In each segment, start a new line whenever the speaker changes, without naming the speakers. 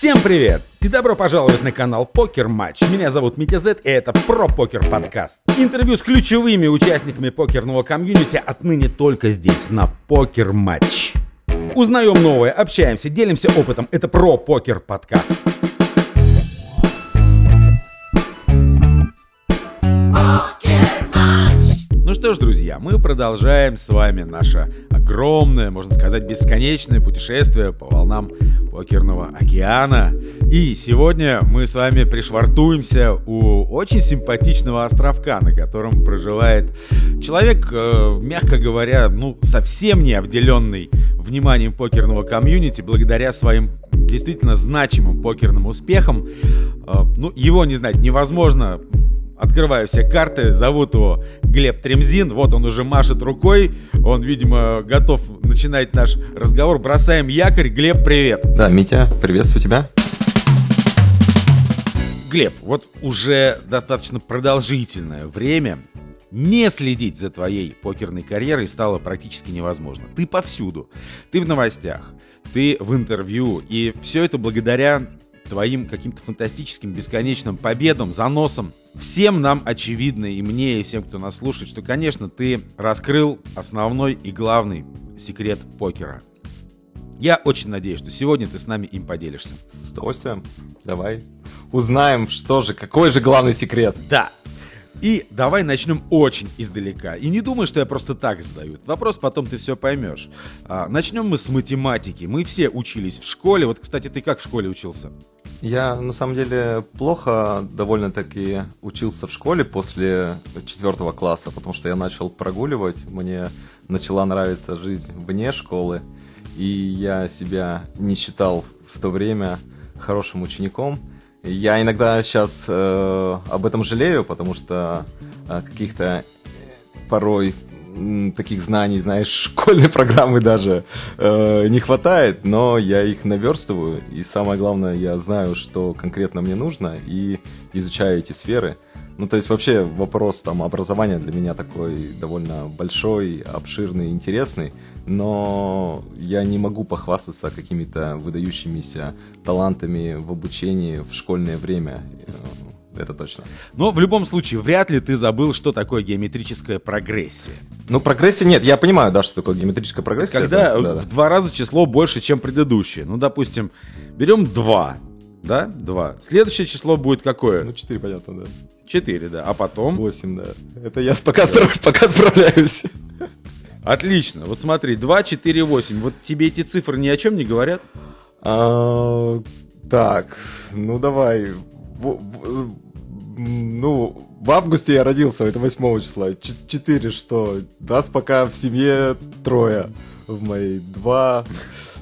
Всем привет! И добро пожаловать на канал Покер Матч. Меня зовут Митя Зет, и это про покер подкаст. Интервью с ключевыми участниками покерного комьюнити отныне только здесь, на Покер Матч. Узнаем новое, общаемся, делимся опытом. Это про покер подкаст. Что ж, друзья, мы продолжаем с вами наше огромное, можно сказать, бесконечное путешествие по волнам покерного океана. И сегодня мы с вами пришвартуемся у очень симпатичного островка, на котором проживает человек, э, мягко говоря, ну, совсем не обделенный вниманием покерного комьюнити, благодаря своим действительно значимым покерным успехам. Э, ну, его не знать невозможно, Открываю все карты, зовут его Глеб Тремзин, вот он уже машет рукой, он, видимо, готов начинать наш разговор. Бросаем якорь. Глеб, привет.
Да, Митя, приветствую тебя.
Глеб, вот уже достаточно продолжительное время не следить за твоей покерной карьерой стало практически невозможно. Ты повсюду. Ты в новостях, ты в интервью, и все это благодаря твоим каким-то фантастическим бесконечным победам, заносам. Всем нам очевидно, и мне, и всем, кто нас слушает, что, конечно, ты раскрыл основной и главный секрет покера. Я очень надеюсь, что сегодня ты с нами им поделишься.
С удовольствием. Давай узнаем, что же, какой же главный секрет.
Да, и давай начнем очень издалека. И не думай, что я просто так задаю. вопрос потом ты все поймешь. А, начнем мы с математики. Мы все учились в школе. Вот, кстати, ты как в школе учился?
Я, на самом деле, плохо довольно-таки учился в школе после четвертого класса, потому что я начал прогуливать. Мне начала нравиться жизнь вне школы. И я себя не считал в то время хорошим учеником. Я иногда сейчас э, об этом жалею, потому что э, каких-то порой таких знаний, знаешь, школьной программы даже э, не хватает, но я их наверстываю, и самое главное, я знаю, что конкретно мне нужно, и изучаю эти сферы. Ну, то есть вообще вопрос там образования для меня такой довольно большой, обширный, интересный но я не могу похвастаться какими-то выдающимися талантами в обучении в школьное время. Это точно.
Но в любом случае, вряд ли ты забыл, что такое геометрическая прогрессия.
Ну, прогрессия нет. Я понимаю, да, что такое геометрическая прогрессия.
Когда да, в да. два раза число больше, чем предыдущее. Ну, допустим, берем 2, да? 2. Следующее число будет какое?
Ну, 4, понятно, да.
4, да. А потом?
8, да. Это я пока, да. пока справляюсь.
Отлично. Вот смотри, 2, 4, 8. Вот тебе эти цифры ни о чем не говорят?
А, так, ну давай. Ну, в августе я родился, это 8 числа. 4 что? Нас пока в семье трое в моей. Два...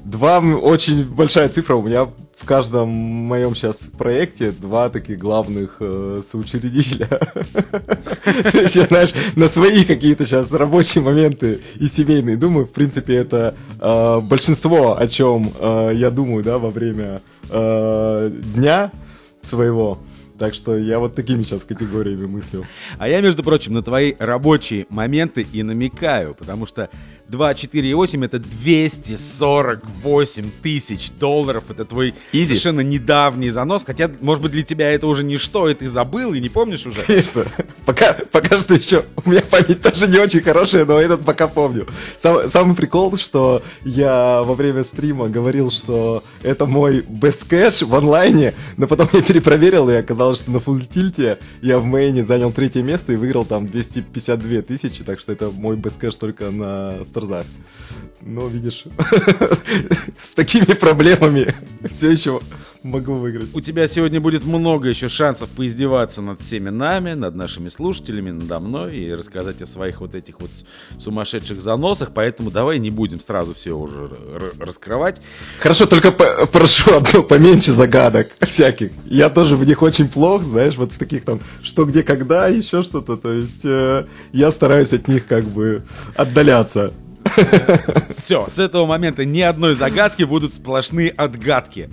Два очень большая цифра. У меня в каждом моем сейчас проекте два таких главных э, соучредителя. То есть знаешь, на свои какие-то сейчас рабочие моменты и семейные думаю. В принципе, это э, большинство, о чем э, я думаю, да, во время э, дня своего. Так что я вот такими сейчас категориями мыслю.
А я, между прочим, на твои рабочие моменты и намекаю, потому что 2, 4 и 8 это 248 тысяч долларов. Это твой Easy. совершенно недавний занос. Хотя, может быть, для тебя это уже ничто, и ты забыл, и не помнишь уже.
Конечно. Пока, пока что еще у меня память тоже не очень хорошая, но этот пока помню. Сам, самый прикол, что я во время стрима говорил, что это мой best cash в онлайне, но потом я перепроверил, и оказалось, что на фулл тильте я в мейне занял третье место и выиграл там 252 тысячи, так что это мой best cash только на Старзах. Но, видишь, с такими проблемами все еще могу выиграть.
У тебя сегодня будет много еще шансов поиздеваться над всеми нами, над нашими слушателями, надо мной и рассказать о своих вот этих вот сумасшедших заносах, поэтому давай не будем сразу все уже раскрывать.
Хорошо, только прошу одно поменьше загадок всяких. Я тоже в них очень плох, знаешь, вот в таких там что, где, когда, еще что-то, то есть э, я стараюсь от них как бы отдаляться.
Все, с этого момента ни одной загадки будут сплошные отгадки.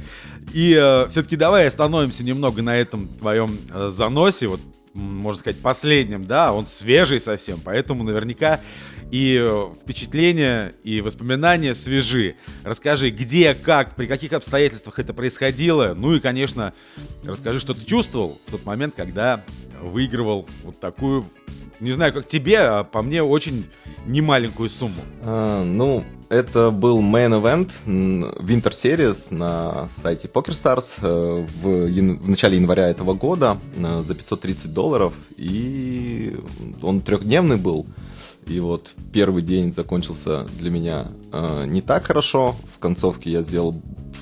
И э, все-таки давай остановимся немного на этом твоем э, заносе, вот, можно сказать, последнем, да, он свежий совсем, поэтому наверняка и э, впечатления, и воспоминания свежи. Расскажи, где, как, при каких обстоятельствах это происходило. Ну и, конечно, расскажи, что ты чувствовал в тот момент, когда выигрывал вот такую, не знаю, как тебе, а по мне очень немаленькую сумму.
А, ну, это был main event Winter Series на сайте PokerStars э, в, в начале января этого года э, за 530 долларов. И он трехдневный был. И вот первый день закончился для меня э, не так хорошо. В концовке я сделал,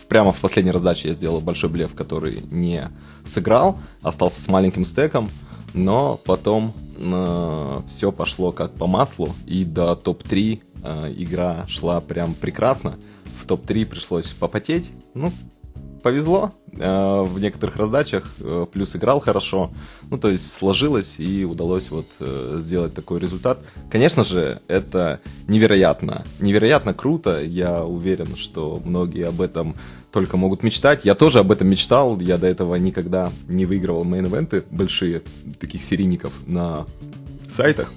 прямо в последней раздаче я сделал большой блеф, который не сыграл. Остался с маленьким стеком. Но потом э, все пошло как по маслу. И до топ-3 э, игра шла прям прекрасно. В топ-3 пришлось попотеть. Ну, повезло э, в некоторых раздачах, э, плюс играл хорошо. Ну, то есть сложилось и удалось вот э, сделать такой результат. Конечно же, это невероятно, невероятно круто. Я уверен, что многие об этом только могут мечтать. Я тоже об этом мечтал. Я до этого никогда не выигрывал мейн-эвенты большие, таких серийников на сайтах.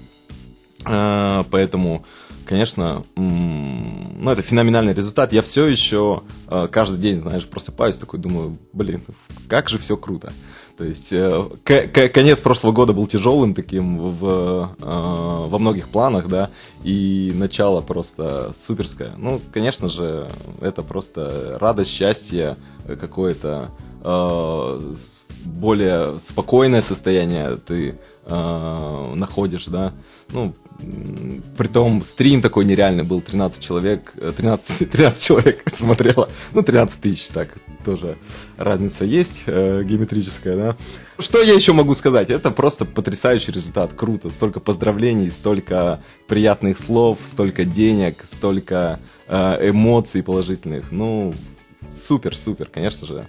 Поэтому конечно, ну, это феноменальный результат. Я все еще э, каждый день, знаешь, просыпаюсь, такой думаю, блин, как же все круто. То есть э, конец прошлого года был тяжелым таким в, э, во многих планах, да, и начало просто суперское. Ну, конечно же, это просто радость, счастье какое-то, более спокойное состояние ты э, находишь, да. Ну, Притом стрим такой нереальный был, 13 человек, 13, 13 человек смотрело, ну 13 тысяч, так, тоже разница есть э, геометрическая, да. Что я еще могу сказать? Это просто потрясающий результат, круто, столько поздравлений, столько приятных слов, столько денег, столько э, эмоций положительных, ну, супер, супер, конечно же,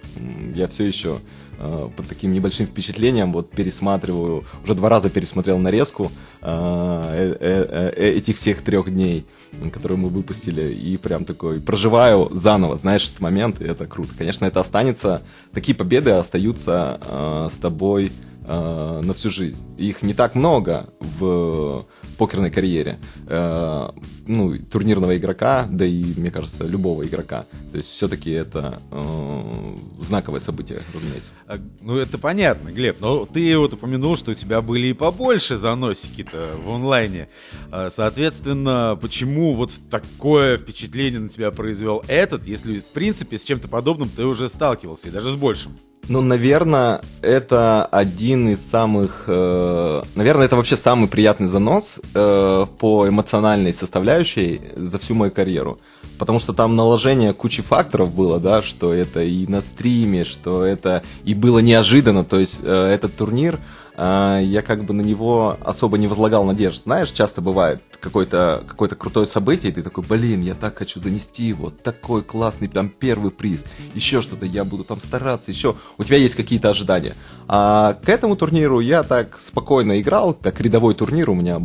я все еще Э, под таким небольшим впечатлением, вот пересматриваю, уже два раза пересмотрел нарезку э, э, этих всех трех дней, которые мы выпустили, и прям такой проживаю заново, знаешь, этот момент, и это круто. Конечно, это останется, такие победы остаются с тобой на всю жизнь. Их не так много в покерной карьере, э, ну, турнирного игрока, да и, мне кажется, любого игрока. То есть все-таки это э, знаковое событие, разумеется.
А, ну, это понятно, Глеб, но ты вот упомянул, что у тебя были и побольше заносики-то в онлайне. А, соответственно, почему вот такое впечатление на тебя произвел этот, если, в принципе, с чем-то подобным ты уже сталкивался, и даже с большим?
Ну, наверное, это один из самых... Э, наверное, это вообще самый приятный занос э, по эмоциональной составляющей за всю мою карьеру. Потому что там наложение кучи факторов было, да, что это и на стриме, что это и было неожиданно. То есть э, этот турнир а, я как бы на него особо не возлагал надежд. Знаешь, часто бывает какое-то какое крутое событие, и ты такой, блин, я так хочу занести его, такой классный там первый приз, еще что-то, я буду там стараться, еще. У тебя есть какие-то ожидания. А к этому турниру я так спокойно играл, как рядовой турнир, у меня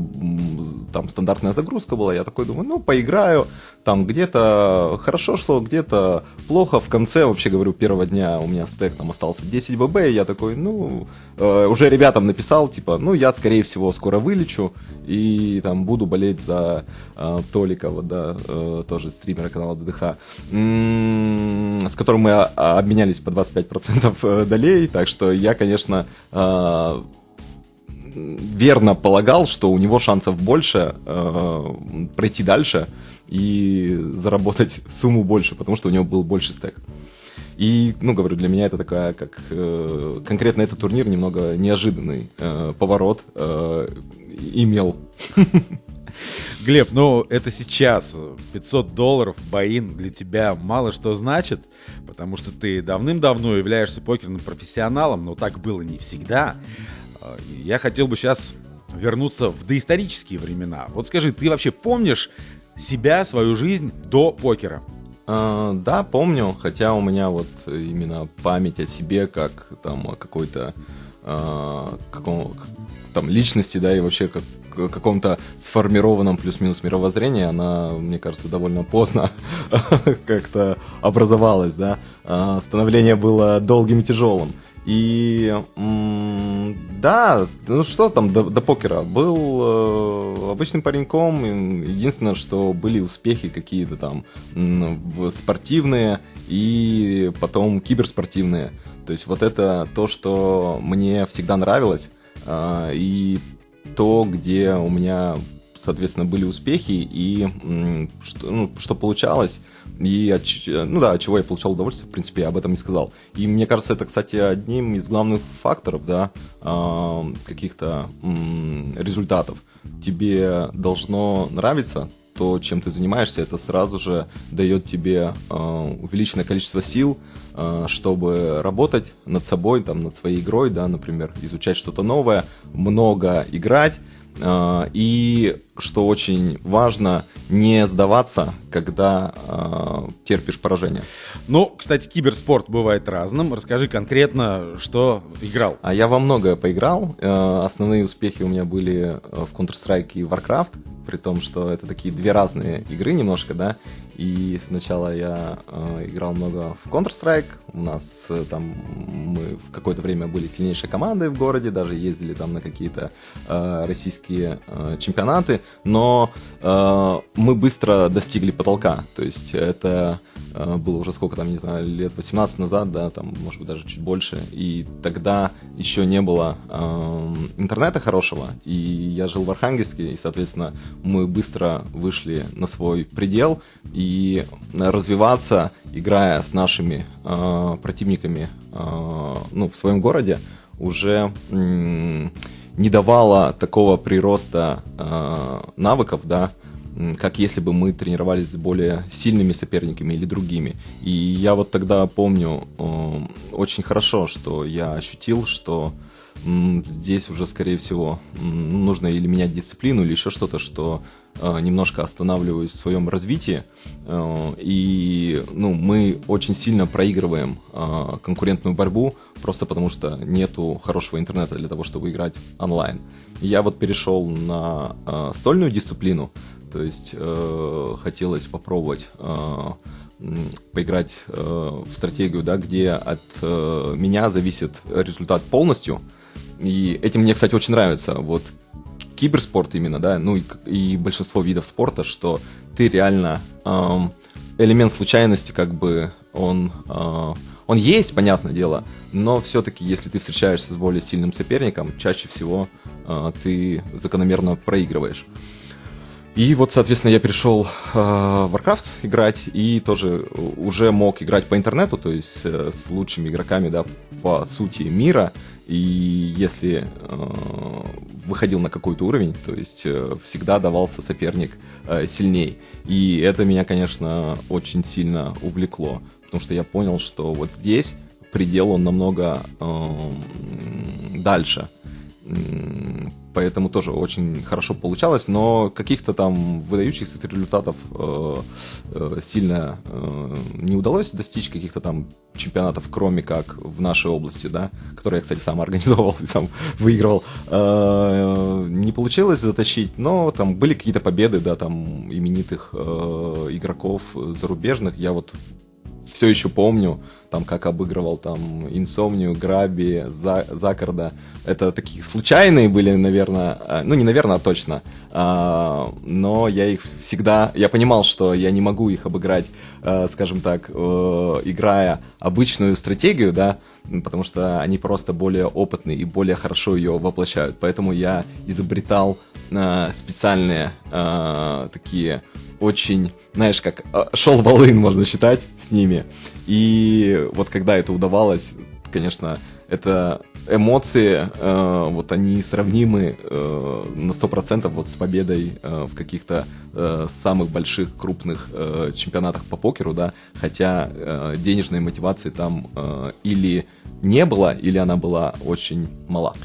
там стандартная загрузка была, я такой думаю, ну, поиграю, там где-то хорошо шло, где-то плохо. В конце, вообще говорю, первого дня у меня стек там остался 10 ББ, и я такой, ну, э, уже ребятам написал, типа, ну, я, скорее всего, скоро вылечу, и там буду болеть за э, вот, да, э, тоже стримера канала ДДХ, с которым мы а, обменялись по 25% э, долей, так что я, конечно, э, верно полагал, что у него шансов больше э, пройти дальше и заработать сумму больше, потому что у него был больше стек. И, ну, говорю, для меня это такая, как э, конкретно этот турнир немного неожиданный э, поворот э, имел.
Глеб, ну это сейчас 500 долларов боин для тебя мало что значит, потому что ты давным-давно являешься покерным профессионалом, но так было не всегда. А, я хотел бы сейчас вернуться в доисторические времена. Вот скажи, ты вообще помнишь себя, свою жизнь до покера?
А, да, помню, хотя у меня вот именно память о себе как там о какой-то а, каком, там личности, да, и вообще как каком-то сформированном плюс-минус мировоззрении, она, мне кажется, довольно поздно как-то образовалась, да. А, становление было долгим и тяжелым. И Да, ну что там до, до покера? Был э, обычным пареньком. Единственное, что были успехи какие-то там в спортивные и потом киберспортивные. То есть вот это то, что мне всегда нравилось. Э, и то, где у меня, соответственно, были успехи и что, ну, что получалось. И от, ну да, от чего я получал удовольствие, в принципе, я об этом не сказал. И мне кажется, это, кстати, одним из главных факторов, да, каких-то результатов. Тебе должно нравиться то, чем ты занимаешься, это сразу же дает тебе увеличенное количество сил, чтобы работать над собой, там, над своей игрой, да, например, изучать что-то новое, много играть, а, и, что очень важно, не сдаваться, когда э, терпишь поражение.
Ну, кстати, киберспорт бывает разным. Расскажи конкретно, что играл.
А я во многое поиграл. Э, основные успехи у меня были в Counter-Strike и Warcraft, при том, что это такие две разные игры немножко, да. И сначала я э, играл много в Counter-Strike. У нас э, там мы в какое-то время были сильнейшей командой в городе, даже ездили там на какие-то э, российские э, чемпионаты. Но э, мы быстро достигли потолка. То есть это э, было уже сколько там, не знаю, лет 18 назад, да, там, может быть, даже чуть больше. И тогда еще не было э, интернета хорошего. И я жил в Архангельске, и, соответственно, мы быстро вышли на свой предел. И и развиваться, играя с нашими э, противниками э, ну, в своем городе, уже э, не давало такого прироста э, навыков, да, как если бы мы тренировались с более сильными соперниками или другими. И я вот тогда помню э, очень хорошо, что я ощутил, что здесь уже, скорее всего, нужно или менять дисциплину, или еще что-то, что э, немножко останавливаюсь в своем развитии. Э, и ну, мы очень сильно проигрываем э, конкурентную борьбу, просто потому что нету хорошего интернета для того, чтобы играть онлайн. Я вот перешел на сольную дисциплину, то есть хотелось попробовать поиграть в стратегию, да, где от меня зависит результат полностью, и этим мне, кстати, очень нравится. Вот киберспорт именно, да, ну и, и большинство видов спорта, что ты реально эм, элемент случайности, как бы он, э, он есть, понятное дело, но все-таки, если ты встречаешься с более сильным соперником, чаще всего э, ты закономерно проигрываешь. И вот, соответственно, я перешел э, в Warcraft играть и тоже уже мог играть по интернету, то есть э, с лучшими игроками, да, по сути мира. И если э, выходил на какой-то уровень, то есть э, всегда давался соперник э, сильней. И это меня, конечно, очень сильно увлекло, потому что я понял, что вот здесь предел он намного э, дальше поэтому тоже очень хорошо получалось, но каких-то там выдающихся результатов э, э, сильно э, не удалось достичь, каких-то там чемпионатов, кроме как в нашей области, да, которые я, кстати, сам организовал и сам выигрывал, не получилось затащить, но там были какие-то победы, да, там именитых игроков зарубежных, я вот все еще помню, там, как обыгрывал там Инсомнию, Граби, Закарда. Это такие случайные были, наверное, а, ну не наверное, а точно. А, но я их всегда, я понимал, что я не могу их обыграть, а, скажем так, э, играя обычную стратегию, да, потому что они просто более опытные и более хорошо ее воплощают. Поэтому я изобретал специальные такие очень знаешь, как э, шел волын, можно считать, с ними. И вот когда это удавалось, конечно, это эмоции, э, вот они сравнимы э, на 100% вот с победой э, в каких-то э, самых больших, крупных э, чемпионатах по покеру, да, хотя э, денежной мотивации там э, или не было, или она была очень мала.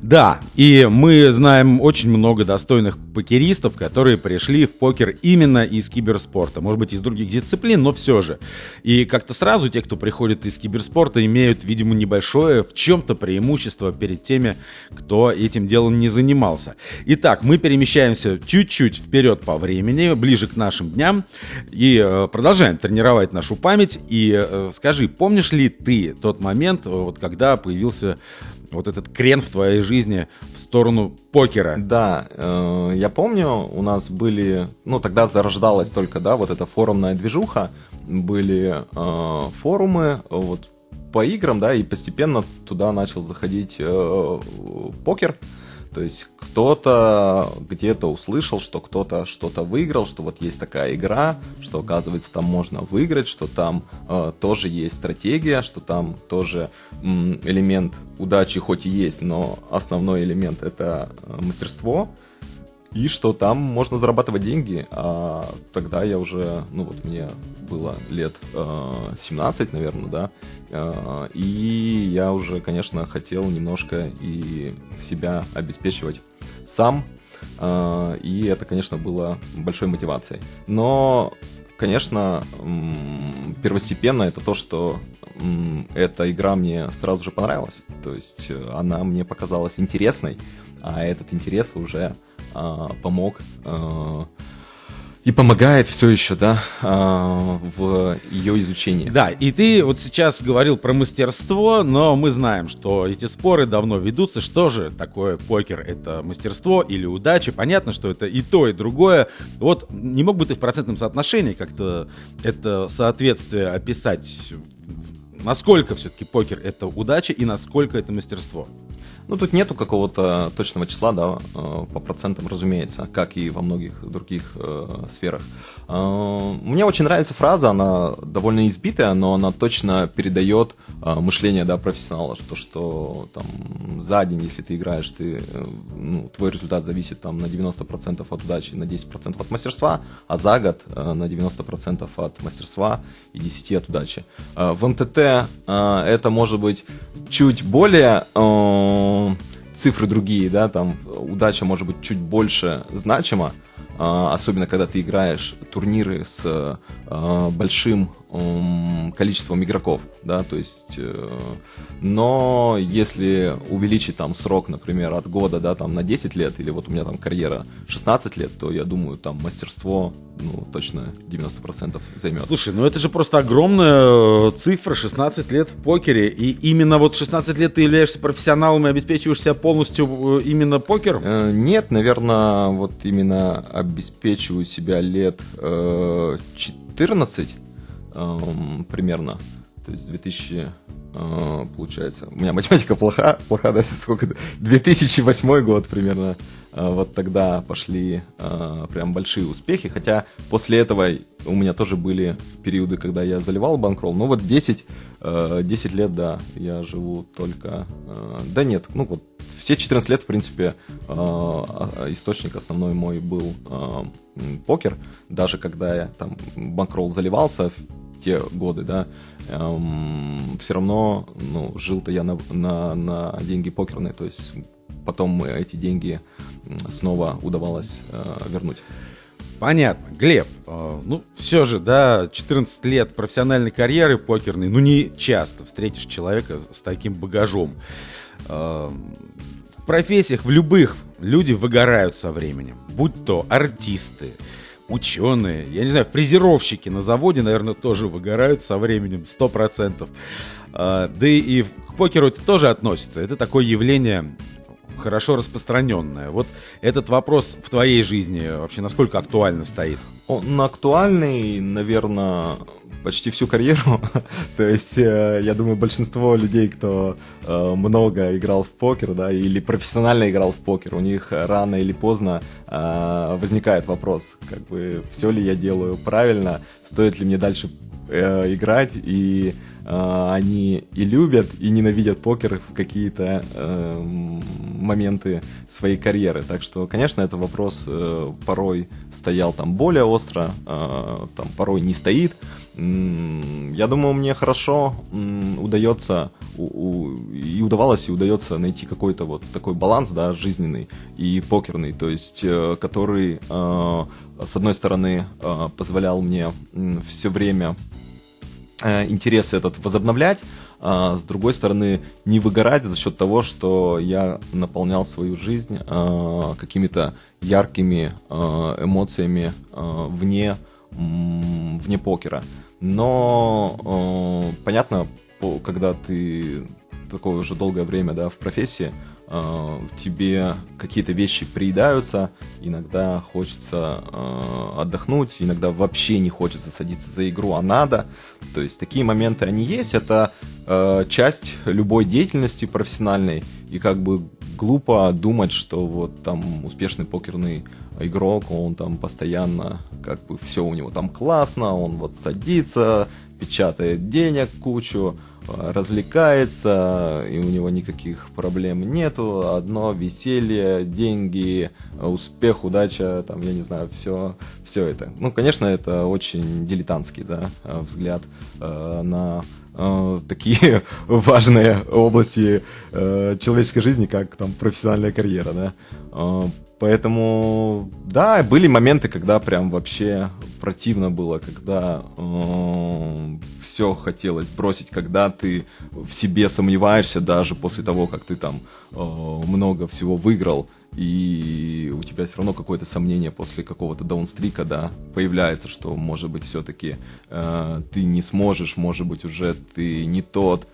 Да, и мы знаем очень много достойных покеристов, которые пришли в покер именно из киберспорта. Может быть, из других дисциплин, но все же. И как-то сразу те, кто приходит из киберспорта, имеют, видимо, небольшое в чем-то преимущество перед теми, кто этим делом не занимался. Итак, мы перемещаемся чуть-чуть вперед по времени, ближе к нашим дням, и э, продолжаем тренировать нашу память. И э, скажи, помнишь ли ты тот момент, вот когда появился вот этот крен в твоей жизни в сторону покера.
Да, э, я помню, у нас были, ну тогда зарождалась только, да, вот эта форумная движуха, были э, форумы, вот по играм, да, и постепенно туда начал заходить э, покер. То есть кто-то где-то услышал, что кто-то что-то выиграл, что вот есть такая игра, что оказывается там можно выиграть, что там э, тоже есть стратегия, что там тоже элемент удачи хоть и есть, но основной элемент это э, мастерство и что там можно зарабатывать деньги. А тогда я уже, ну вот мне было лет э, 17, наверное, да, э, и я уже, конечно, хотел немножко и себя обеспечивать сам, э, и это, конечно, было большой мотивацией. Но конечно, первостепенно это то, что эта игра мне сразу же понравилась. То есть э, она мне показалась интересной, а этот интерес уже помог а, и помогает все еще, да, а, в ее изучении.
Да, и ты вот сейчас говорил про мастерство, но мы знаем, что эти споры давно ведутся. Что же такое покер? Это мастерство или удача? Понятно, что это и то, и другое. Вот не мог бы ты в процентном соотношении как-то это соответствие описать? Насколько все-таки покер это удача и насколько это мастерство?
Ну, тут нету какого-то точного числа, да, э, по процентам, разумеется, как и во многих других э, сферах. Э, мне очень нравится фраза, она довольно избитая, но она точно передает э, мышление, да, профессионала, то, что там за день, если ты играешь, ты, э, ну, твой результат зависит там на 90% от удачи, на 10% от мастерства, а за год э, на 90% от мастерства и 10% от удачи. В МТТ это может быть чуть более цифры другие, да, там удача может быть чуть больше значима, особенно когда ты играешь турниры с а, большим количеством игроков, да, то есть, э, но если увеличить там срок, например, от года, да, там на 10 лет, или вот у меня там карьера 16 лет, то я думаю, там мастерство, ну, точно 90% займет.
Слушай, ну это же просто огромная э, цифра, 16 лет в покере, и именно вот 16 лет ты являешься профессионалом и обеспечиваешь себя полностью э, именно покер?
Нет, наверное, вот именно обеспечиваю себя лет 14 эм, примерно. То есть 2000, э, получается, у меня математика плоха, плоха, да, сколько, 2008 год примерно. Э, вот тогда пошли э, прям большие успехи, хотя после этого у меня тоже были периоды, когда я заливал банкролл, но вот 10, 10 лет, да, я живу только, да нет, ну вот все 14 лет, в принципе, источник основной мой был покер, даже когда я там банкролл заливался, те годы, да, эм, все равно, ну, жил-то я на, на, на деньги покерные, то есть потом эти деньги снова удавалось э, вернуть.
Понятно. Глеб, э, ну, все же, да, 14 лет профессиональной карьеры покерной, ну, не часто встретишь человека с таким багажом. Э, в профессиях, в любых, люди выгорают со временем. Будь то артисты, ученые, я не знаю, фрезеровщики на заводе, наверное, тоже выгорают со временем, 100%. А, да и к покеру это тоже относится. Это такое явление хорошо распространенное. Вот этот вопрос в твоей жизни вообще насколько актуально стоит?
Он актуальный, наверное, почти всю карьеру. То есть, э, я думаю, большинство людей, кто э, много играл в покер, да, или профессионально играл в покер, у них рано или поздно э, возникает вопрос, как бы, все ли я делаю правильно, стоит ли мне дальше играть, и они и любят, и ненавидят покер в какие-то моменты своей карьеры. Так что, конечно, этот вопрос порой стоял там более остро, там порой не стоит. Я думаю, мне хорошо удается и удавалось, и удается найти какой-то вот такой баланс, да, жизненный и покерный, то есть, э, который, э, с одной стороны, э, позволял мне все время интерес этот возобновлять, а с другой стороны не выгорать за счет того, что я наполнял свою жизнь а, какими-то яркими а, эмоциями а, вне, вне покера. Но а, понятно, когда ты такое уже долгое время да, в профессии, э, тебе какие-то вещи приедаются, иногда хочется э, отдохнуть, иногда вообще не хочется садиться за игру, а надо. То есть такие моменты они есть, это э, часть любой деятельности профессиональной, и как бы глупо думать, что вот там успешный покерный игрок, он там постоянно, как бы все у него там классно, он вот садится, печатает денег кучу, развлекается, и у него никаких проблем нету. Одно веселье, деньги, успех, удача, там, я не знаю, все, все это. Ну, конечно, это очень дилетантский, да, взгляд э, на э, такие важные области э, человеческой жизни, как там профессиональная карьера, да. Э, поэтому, да, были моменты, когда прям вообще противно было, когда э, все хотелось бросить, когда ты в себе сомневаешься даже после того, как ты там э, много всего выиграл, и у тебя все равно какое-то сомнение после какого-то даунстрика, да, появляется, что, может быть, все-таки э, ты не сможешь, может быть, уже ты не тот,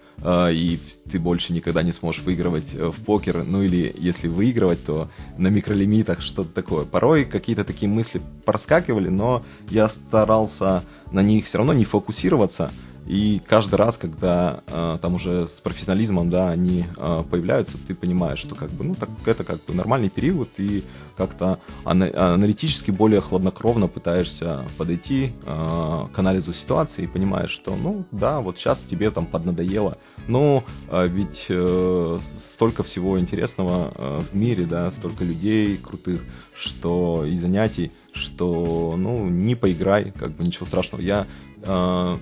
и ты больше никогда не сможешь выигрывать э, в покер, ну или если выигрывать, то на микролимитах что-то такое. Порой какие-то такие мысли проскакивали, но я старался на них все равно не фокусироваться, и каждый раз, когда э, там уже с профессионализмом, да, они э, появляются, ты понимаешь, что как бы, ну, так, это как бы нормальный период, и как-то ана- аналитически более хладнокровно пытаешься подойти э, к анализу ситуации и понимаешь, что, ну, да, вот сейчас тебе там поднадоело, но э, ведь э, столько всего интересного э, в мире, да, столько людей крутых, что и занятий, что, ну, не поиграй, как бы ничего страшного. Я э,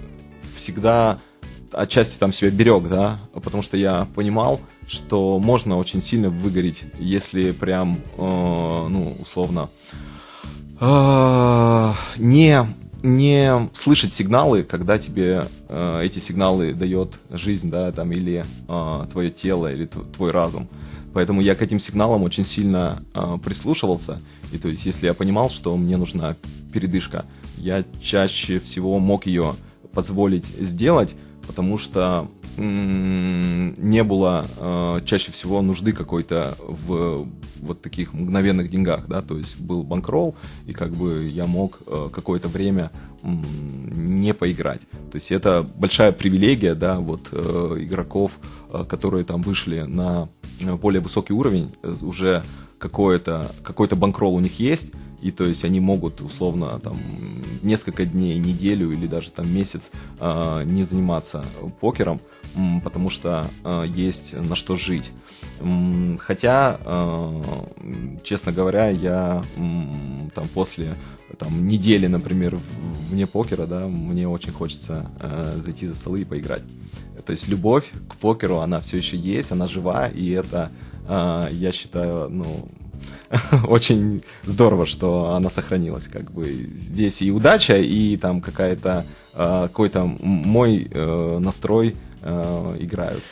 всегда отчасти там себя берег, да, потому что я понимал, что можно очень сильно выгореть, если прям, э, ну, условно, э, не, не слышать сигналы, когда тебе э, эти сигналы дает жизнь, да, там, или э, твое тело, или твой разум. Поэтому я к этим сигналам очень сильно э, прислушивался, и то есть, если я понимал, что мне нужна передышка, я чаще всего мог ее позволить сделать, потому что не было э, чаще всего нужды какой-то в вот таких мгновенных деньгах, да, то есть был банкролл, и как бы я мог э, какое-то время не поиграть. То есть это большая привилегия, да, вот э, игроков, э, которые там вышли на более высокий уровень, э, уже какой-то какой-то банкролл у них есть, и то есть они могут условно там несколько дней, неделю или даже там месяц э, не заниматься покером, потому что э, есть на что жить. Хотя, э, честно говоря, я там после там, недели, например, вне покера, да, мне очень хочется э, зайти за столы и поиграть. То есть любовь к покеру, она все еще есть, она жива, и это, э, я считаю, ну, очень здорово, что она сохранилась. Как бы здесь и удача, и там какая-то э, какой-то мой э, настрой э, играют.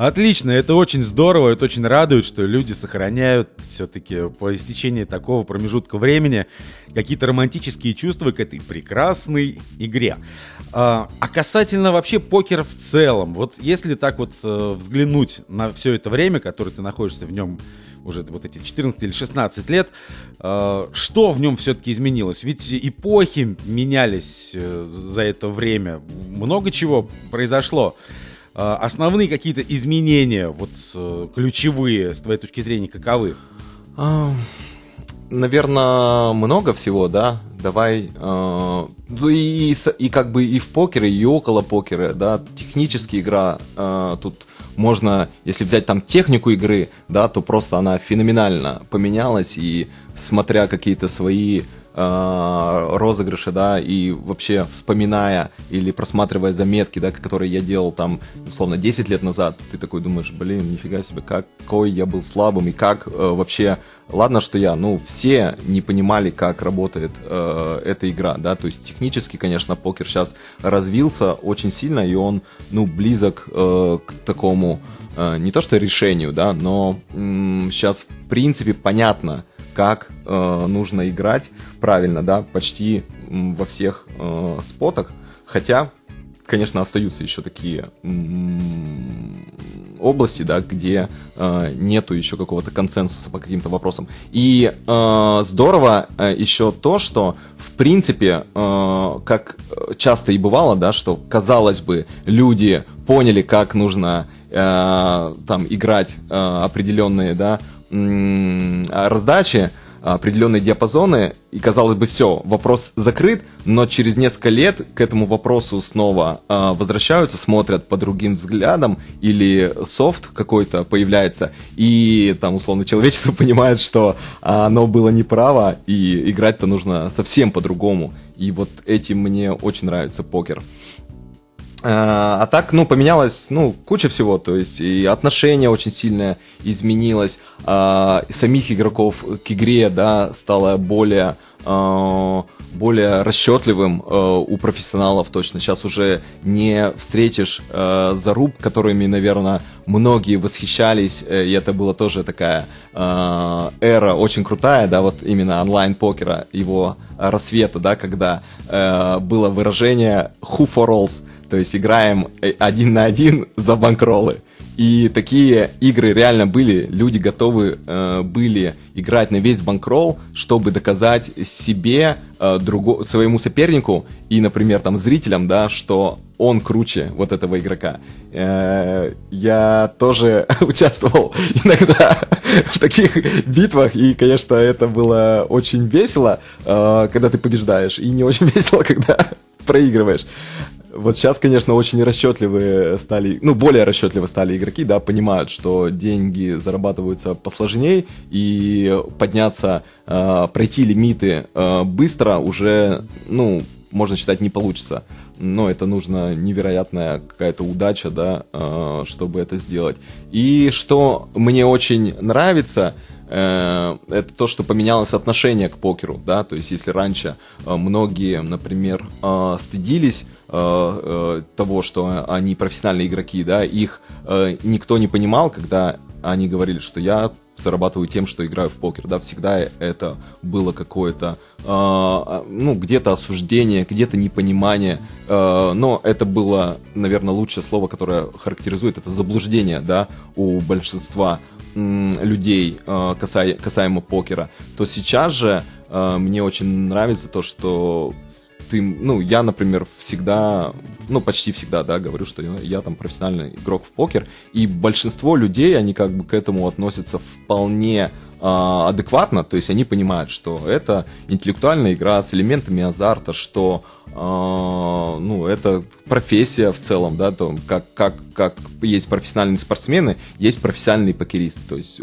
Отлично, это очень здорово, это очень радует, что люди сохраняют все-таки по истечении такого промежутка времени какие-то романтические чувства к этой прекрасной игре. А, а касательно вообще покера в целом, вот если так вот э, взглянуть на все это время, которое ты находишься в нем уже вот эти 14 или 16 лет, э, что в нем все-таки изменилось? Ведь эпохи менялись э, за это время, много чего произошло. Э, основные какие-то изменения, вот э, ключевые, с твоей точки зрения, каковы?
Наверное, много всего, да. Давай, э, и, и, как бы и в покере, и около покера, да, технически игра э, тут можно, если взять там технику игры, да, то просто она феноменально поменялась, и смотря какие-то свои розыгрыши, да, и вообще вспоминая или просматривая заметки, да, которые я делал там, условно, 10 лет назад, ты такой думаешь, блин, нифига себе, какой я был слабым, и как э, вообще, ладно, что я, ну, все не понимали, как работает э, эта игра, да, то есть технически, конечно, покер сейчас развился очень сильно, и он, ну, близок э, к такому, э, не то что решению, да, но м- сейчас, в принципе, понятно, как э, нужно играть правильно, да, почти во всех э, спотах. Хотя, конечно, остаются еще такие области, да, где э, нету еще какого-то консенсуса по каким-то вопросам. И э, здорово э, еще то, что в принципе, э, как часто и бывало, да, что казалось бы люди поняли, как нужно э, там играть э, определенные, да, раздачи, определенные диапазоны, и казалось бы, все, вопрос закрыт, но через несколько лет к этому вопросу снова э, возвращаются, смотрят по другим взглядам, или софт какой-то появляется, и там, условно, человечество понимает, что оно было неправо, и играть-то нужно совсем по-другому. И вот этим мне очень нравится покер. А, а так, ну, поменялось, ну, куча всего, то есть и отношение очень сильно изменилось, а, самих игроков к игре, да, стало более, а, более расчетливым а, у профессионалов точно. Сейчас уже не встретишь а, заруб, которыми, наверное, многие восхищались, э, и это была тоже такая а, эра очень крутая, да, вот именно онлайн-покера, его рассвета, да, когда а, было выражение «who for alls», то есть играем э, один на один за банкролы. И такие игры реально были, люди готовы э, были играть на весь банкролл, чтобы доказать себе, э, другу, своему сопернику и, например, там зрителям, да, что он круче вот этого игрока. Э, я тоже участвовал иногда в таких битвах, и, конечно, это было очень весело, э, когда ты побеждаешь, и не очень весело, когда проигрываешь. Вот сейчас, конечно, очень расчетливые стали, ну, более расчетливо стали игроки, да, понимают, что деньги зарабатываются посложнее, и подняться, э, пройти лимиты э, быстро уже, ну, можно считать, не получится. Но это нужно невероятная какая-то удача, да, э, чтобы это сделать. И что мне очень нравится, Э, это то, что поменялось отношение к покеру, да, то есть если раньше э, многие, например, э, стыдились того, что они профессиональные игроки, да, их никто не понимал, когда они говорили, что я зарабатываю тем, что играю в покер, да, всегда это было какое-то, ну, где-то осуждение, где-то непонимание, но это было, наверное, лучшее слово, которое характеризует это заблуждение, да, у большинства людей э, касаемо, касаемо покера, то сейчас же э, мне очень нравится то, что ты, ну, я, например, всегда, ну, почти всегда, да, говорю, что я, я там профессиональный игрок в покер, и большинство людей, они как бы к этому относятся вполне адекватно, то есть они понимают, что это интеллектуальная игра с элементами азарта, что а, ну, это профессия в целом, да, то, как, как, как есть профессиональные спортсмены, есть профессиональный покерист. То есть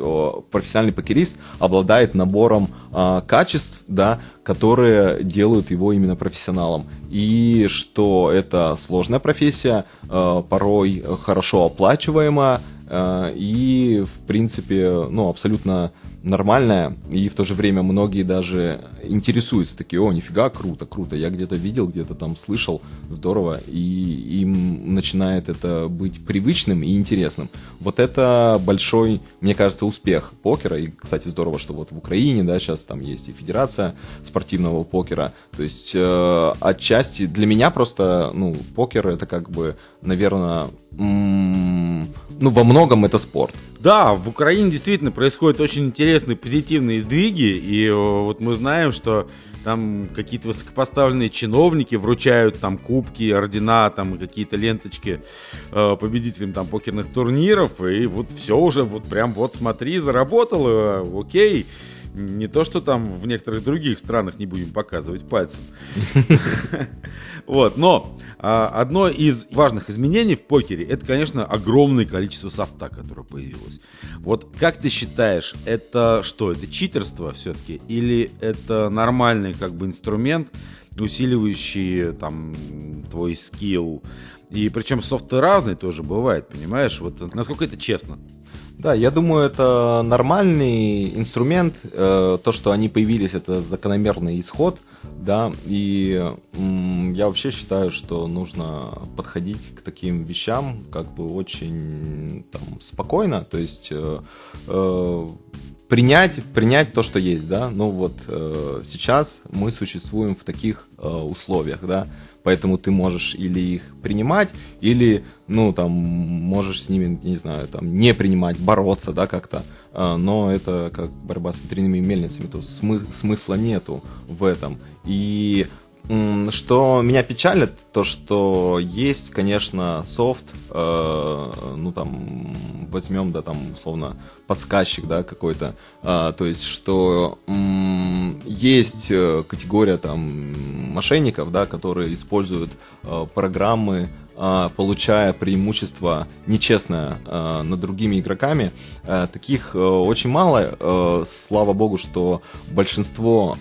профессиональный покерист обладает набором а, качеств, да, которые делают его именно профессионалом. И что это сложная профессия, а, порой хорошо оплачиваемая, а, и, в принципе, ну, абсолютно нормальная, и в то же время многие даже интересуются, такие, о, нифига, круто, круто, я где-то видел, где-то там слышал, здорово, и им начинает это быть привычным и интересным. Вот это большой, мне кажется, успех покера, и, кстати, здорово, что вот в Украине, да, сейчас там есть и федерация спортивного покера, то есть э, отчасти для меня просто, ну, покер это как бы, наверное, м- ну, во многом это спорт.
Да, в Украине действительно происходят очень интересные позитивные сдвиги, и э, вот мы знаем, что там какие-то высокопоставленные чиновники вручают там кубки, ордена, там какие-то ленточки э, победителям там покерных турниров, и вот все уже вот прям вот смотри, заработало, окей, Не то, что там в некоторых других странах не будем показывать пальцем. Вот, но а, одно из важных изменений в покере это, конечно, огромное количество софта, которое появилось. Вот как ты считаешь, это что? Это читерство все-таки или это нормальный как бы инструмент, усиливающий там твой скилл? И причем софты разные тоже бывает, понимаешь? Вот насколько это честно?
Да, я думаю, это нормальный инструмент. Э, то, что они появились, это закономерный исход, да. И я вообще считаю, что нужно подходить к таким вещам как бы очень там, спокойно. То есть э, э, принять, принять то, что есть, да. Ну вот сейчас мы существуем в таких условиях, да поэтому ты можешь или их принимать, или, ну, там, можешь с ними, не знаю, там, не принимать, бороться, да, как-то, а, но это как борьба с ветряными мельницами, то смы- смысла нету в этом, и что меня печалит, то что есть, конечно, софт, э, ну там возьмем, да, там условно подсказчик, да, какой-то, э, то есть что э, есть категория там мошенников, да, которые используют э, программы получая преимущество нечестное а, над другими игроками. А, таких э, очень мало. Э, слава богу, что большинство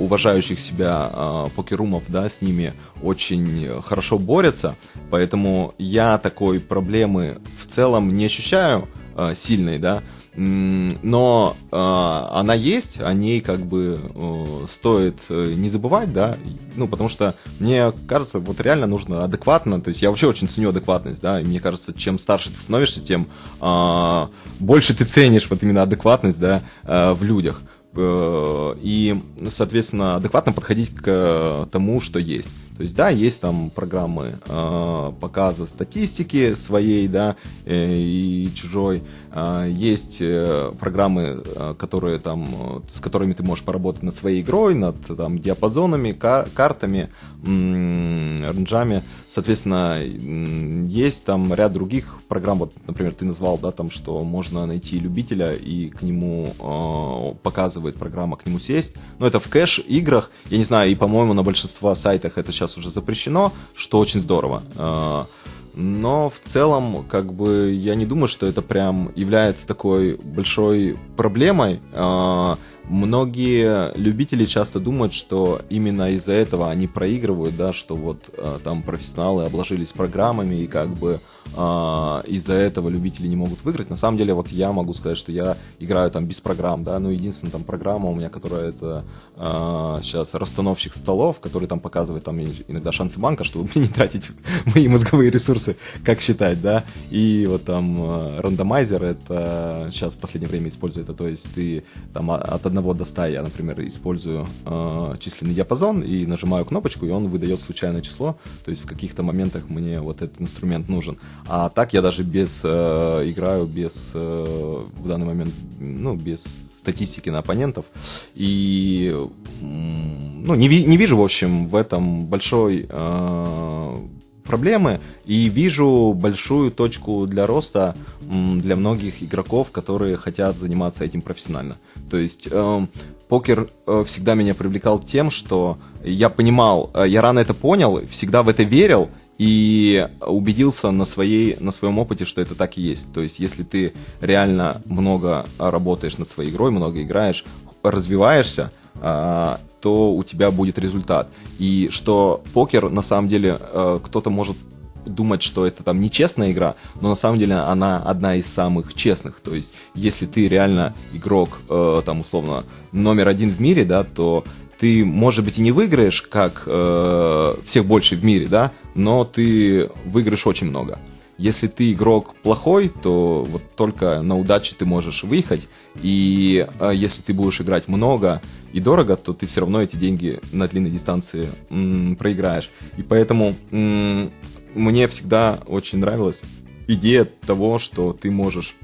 уважающих себя покерумов да, с ними очень хорошо борются. Поэтому я такой проблемы в целом не ощущаю сильной, да но э, она есть, о ней как бы э, стоит э, не забывать, да, ну, потому что мне кажется, вот реально нужно адекватно, то есть я вообще очень ценю адекватность, да, и мне кажется, чем старше ты становишься, тем э, больше ты ценишь вот именно адекватность, да, э, в людях. Э, и, соответственно, адекватно подходить к э, тому, что есть. То есть, да, есть там программы э, показа статистики своей, да, э, и чужой. Э, есть э, программы, э, которые там, э, с которыми ты можешь поработать над своей игрой, над там диапазонами, кар- картами, ренджами. Соответственно, есть там ряд других программ. Вот, например, ты назвал, да, там, что можно найти любителя и к нему э, показывает программа, к нему сесть. Но это в кэш играх. Я не знаю, и, по-моему, на большинство сайтах это сейчас сейчас уже запрещено, что очень здорово. А, но в целом, как бы, я не думаю, что это прям является такой большой проблемой. А, многие любители часто думают, что именно из-за этого они проигрывают, да, что вот а, там профессионалы обложились программами и как бы а, из-за этого любители не могут выиграть. На самом деле, вот я могу сказать, что я играю там без программ, да, ну, единственная там программа у меня, которая это а, сейчас расстановщик столов, который там показывает там иногда шансы банка, чтобы мне не тратить мои мозговые ресурсы, как считать, да, и вот там а, рандомайзер, это сейчас в последнее время использую это, то есть ты там от 1 до 100 я, например, использую э, численный диапазон и нажимаю кнопочку, и он выдает случайное число, то есть в каких-то моментах мне вот этот инструмент нужен. А так я даже без э, играю без э, в данный момент ну без статистики на оппонентов и ну не, ви, не вижу в общем в этом большой э, проблемы и вижу большую точку для роста для многих игроков, которые хотят заниматься этим профессионально. То есть э, покер э, всегда меня привлекал тем, что я понимал, э, я рано это понял, всегда в это верил и убедился на, своей, на своем опыте, что это так и есть. То есть, если ты реально много работаешь над своей игрой, много играешь, развиваешься, а, то у тебя будет результат. И что покер, на самом деле, э, кто-то может думать, что это там нечестная игра, но на самом деле она одна из самых честных. То есть, если ты реально игрок, э, там, условно, номер один в мире, да, то ты, может быть, и не выиграешь, как э, всех больше в мире, да, но ты выиграешь очень много. Если ты игрок плохой, то вот только на удаче ты можешь выехать, и э, если ты будешь играть много и дорого, то ты все равно эти деньги на длинной дистанции м, проиграешь. И поэтому м, мне всегда очень нравилась идея того, что ты можешь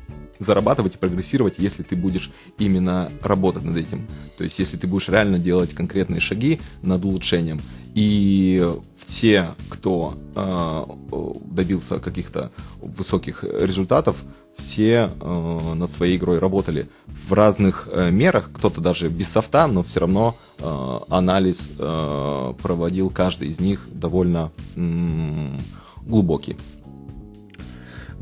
зарабатывать и прогрессировать, если ты будешь именно работать над этим. То есть, если ты будешь реально делать конкретные шаги над улучшением. И все, кто э, добился каких-то высоких результатов, все э, над своей игрой работали в разных э, мерах, кто-то даже без софта, но все равно э, анализ э, проводил каждый из них довольно э, глубокий.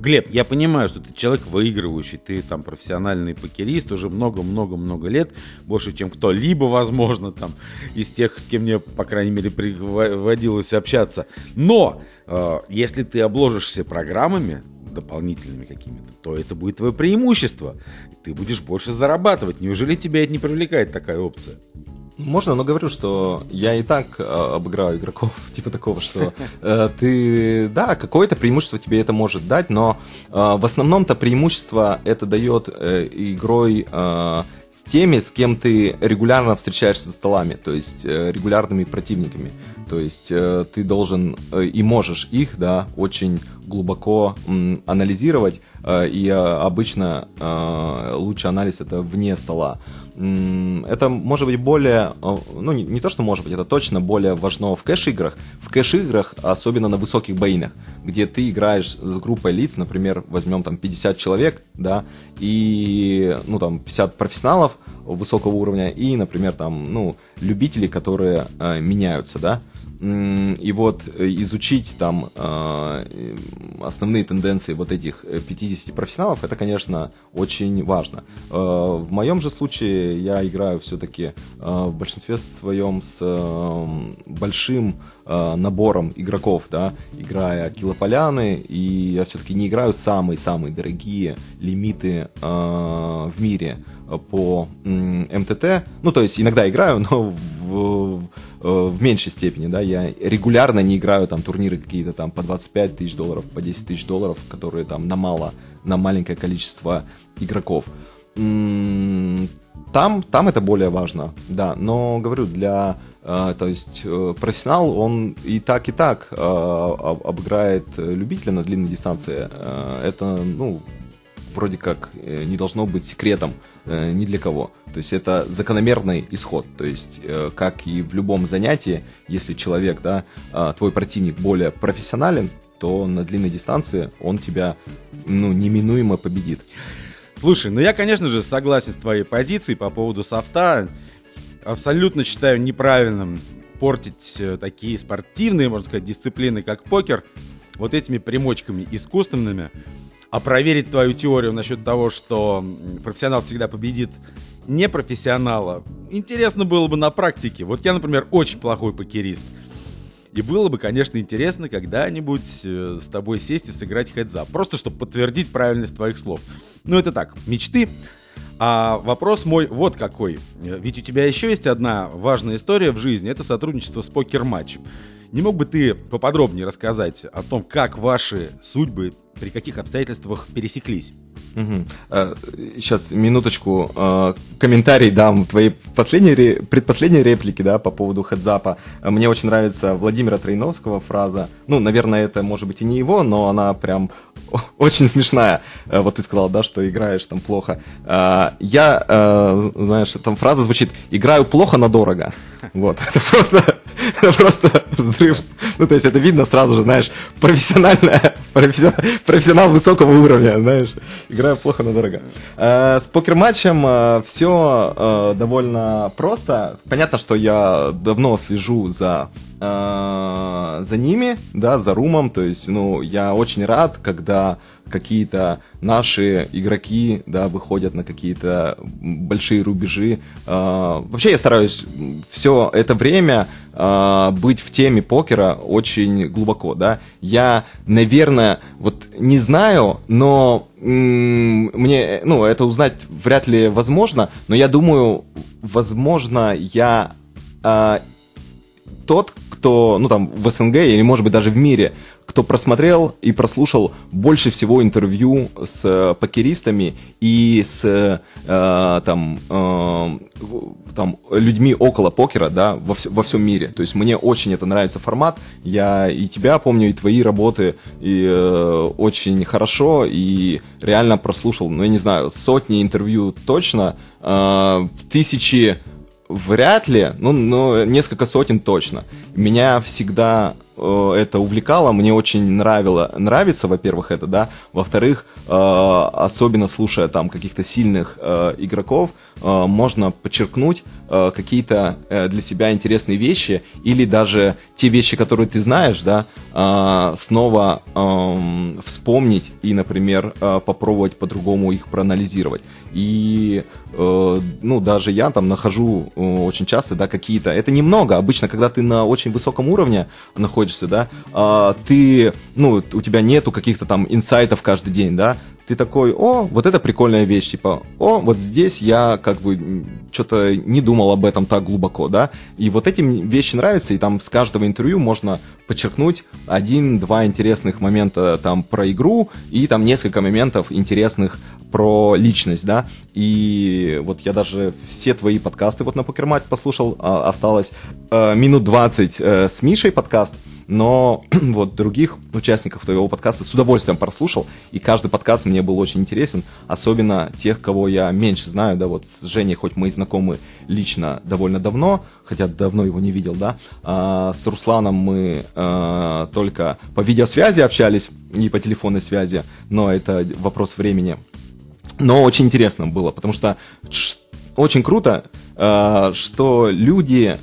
Глеб, я понимаю, что ты человек выигрывающий, ты там профессиональный покерист уже много-много-много лет, больше, чем кто-либо, возможно, там, из тех, с кем мне, по крайней мере, приводилось общаться. Но, э, если ты обложишься программами, дополнительными какими-то, то это будет твое преимущество. Ты будешь больше зарабатывать. Неужели тебя это не привлекает такая опция?
Можно, но говорю, что я и так э, обыграю игроков, типа такого, что э, ты, да, какое-то преимущество тебе это может дать, но э, в основном-то преимущество это дает э, игрой э, с теми, с кем ты регулярно встречаешься за столами, то есть э, регулярными противниками. То есть э, ты должен э, и можешь их, да, очень глубоко анализировать, э, и обычно лучший анализ это вне стола это может быть более, ну не, не то, что может быть, это точно более важно в кэш-играх. В кэш-играх, особенно на высоких боинах, где ты играешь с группой лиц, например, возьмем там 50 человек, да, и, ну там 50 профессионалов высокого уровня и, например, там, ну, любители, которые э, меняются, да, и вот э, изучить там э, основные тенденции вот этих 50 профессионалов, это, конечно, очень важно. Э, в моем же случае я играю все-таки в большинстве своем с большим набором игроков, да, играя килополяны, и я все-таки не играю самые-самые дорогие лимиты в мире по МТТ. Ну, то есть иногда играю, но в Э, в меньшей степени, да, я регулярно не играю там турниры какие-то там по 25 тысяч долларов, по 10 тысяч долларов, которые там на мало, на маленькое количество игроков. Там, там это более важно, да, но говорю, для Uh, то есть uh, профессионал, он и так, и так uh, обыграет любителя на длинной дистанции. Это, ну, вроде как э, не должно быть секретом э, ни для кого. То есть это закономерный исход. То есть, э, как и в любом занятии, если человек, да, твой противник более профессионален, то на длинной дистанции он тебя, ну, неминуемо победит.
Слушай, ну я, конечно же, согласен с твоей позицией по поводу софта. Абсолютно считаю неправильным портить такие спортивные, можно сказать, дисциплины, как покер, вот этими примочками искусственными. А проверить твою теорию насчет того, что профессионал всегда победит не профессионала, интересно было бы на практике. Вот я, например, очень плохой покерист. И было бы, конечно, интересно когда-нибудь э, с тобой сесть и сыграть хедзап. Просто, чтобы подтвердить правильность твоих слов. Ну, это так, мечты. А вопрос мой вот какой. Ведь у тебя еще есть одна важная история в жизни. Это сотрудничество с покер-матчем. Не мог бы ты поподробнее рассказать о том, как ваши судьбы при каких обстоятельствах пересеклись?
Угу. Сейчас, минуточку, э, комментарий дам твоей последней, предпоследней реплики, да, по поводу хедзапа. Мне очень нравится Владимира Троиновского фраза. Ну, наверное, это может быть и не его, но она прям очень смешная. Вот ты сказал, да, что играешь там плохо. Я, знаешь, там фраза звучит «играю плохо, но дорого». Вот, это просто просто взрыв. Ну, то есть это видно сразу же, знаешь, профессиональная, профессионал, профессионал высокого уровня, знаешь. Играю плохо, но дорого. Э, с покер-матчем э, все э, довольно просто. Понятно, что я давно слежу за за ними, да, за румом, то есть, ну, я очень рад, когда какие-то наши игроки, да, выходят на какие-то большие рубежи. А, вообще я стараюсь все это время а, быть в теме покера очень глубоко, да. Я, наверное, вот не знаю, но мне, ну, это узнать вряд ли возможно, но я думаю, возможно, я а, тот, кто, ну там в СНГ или может быть даже в мире, кто просмотрел и прослушал больше всего интервью с э, покеристами и с э, там, э, там людьми около покера, да, во, вс- во всем мире. То есть мне очень это нравится формат. Я и тебя помню, и твои работы и, э, очень хорошо, и реально прослушал, ну я не знаю, сотни интервью точно, э, тысячи вряд ли, ну, но несколько сотен точно. Меня всегда э, это увлекало, мне очень нравило, нравится, во-первых, это, да, во-вторых, э, особенно слушая там каких-то сильных э, игроков, э, можно подчеркнуть э, какие-то э, для себя интересные вещи или даже те вещи, которые ты знаешь, да, э, снова э, вспомнить и, например, э, попробовать по-другому их проанализировать. И э, ну, даже я там нахожу э, очень часто, да, какие-то, это немного, обычно, когда ты на очень высоком уровне находишься, да, э, ты, ну, у тебя нету каких-то там инсайтов каждый день, да, ты такой, о, вот это прикольная вещь, типа, о, вот здесь я как бы что-то не думал об этом так глубоко, да, и вот эти вещи нравятся, и там с каждого интервью можно подчеркнуть один-два интересных момента там про игру и там несколько моментов интересных про личность, да, и вот я даже все твои подкасты вот на Покермат послушал, а, осталось э, минут 20 э, с Мишей подкаст, но вот других участников твоего подкаста с удовольствием прослушал, и каждый подкаст мне был очень интересен, особенно тех, кого я меньше знаю, да, вот с Женей, хоть мы и знакомы лично довольно давно, хотя давно его не видел, да, а с Русланом мы а, только по видеосвязи общались, не по телефонной связи, но это вопрос времени. Но очень интересно было, потому что очень круто, э, что люди,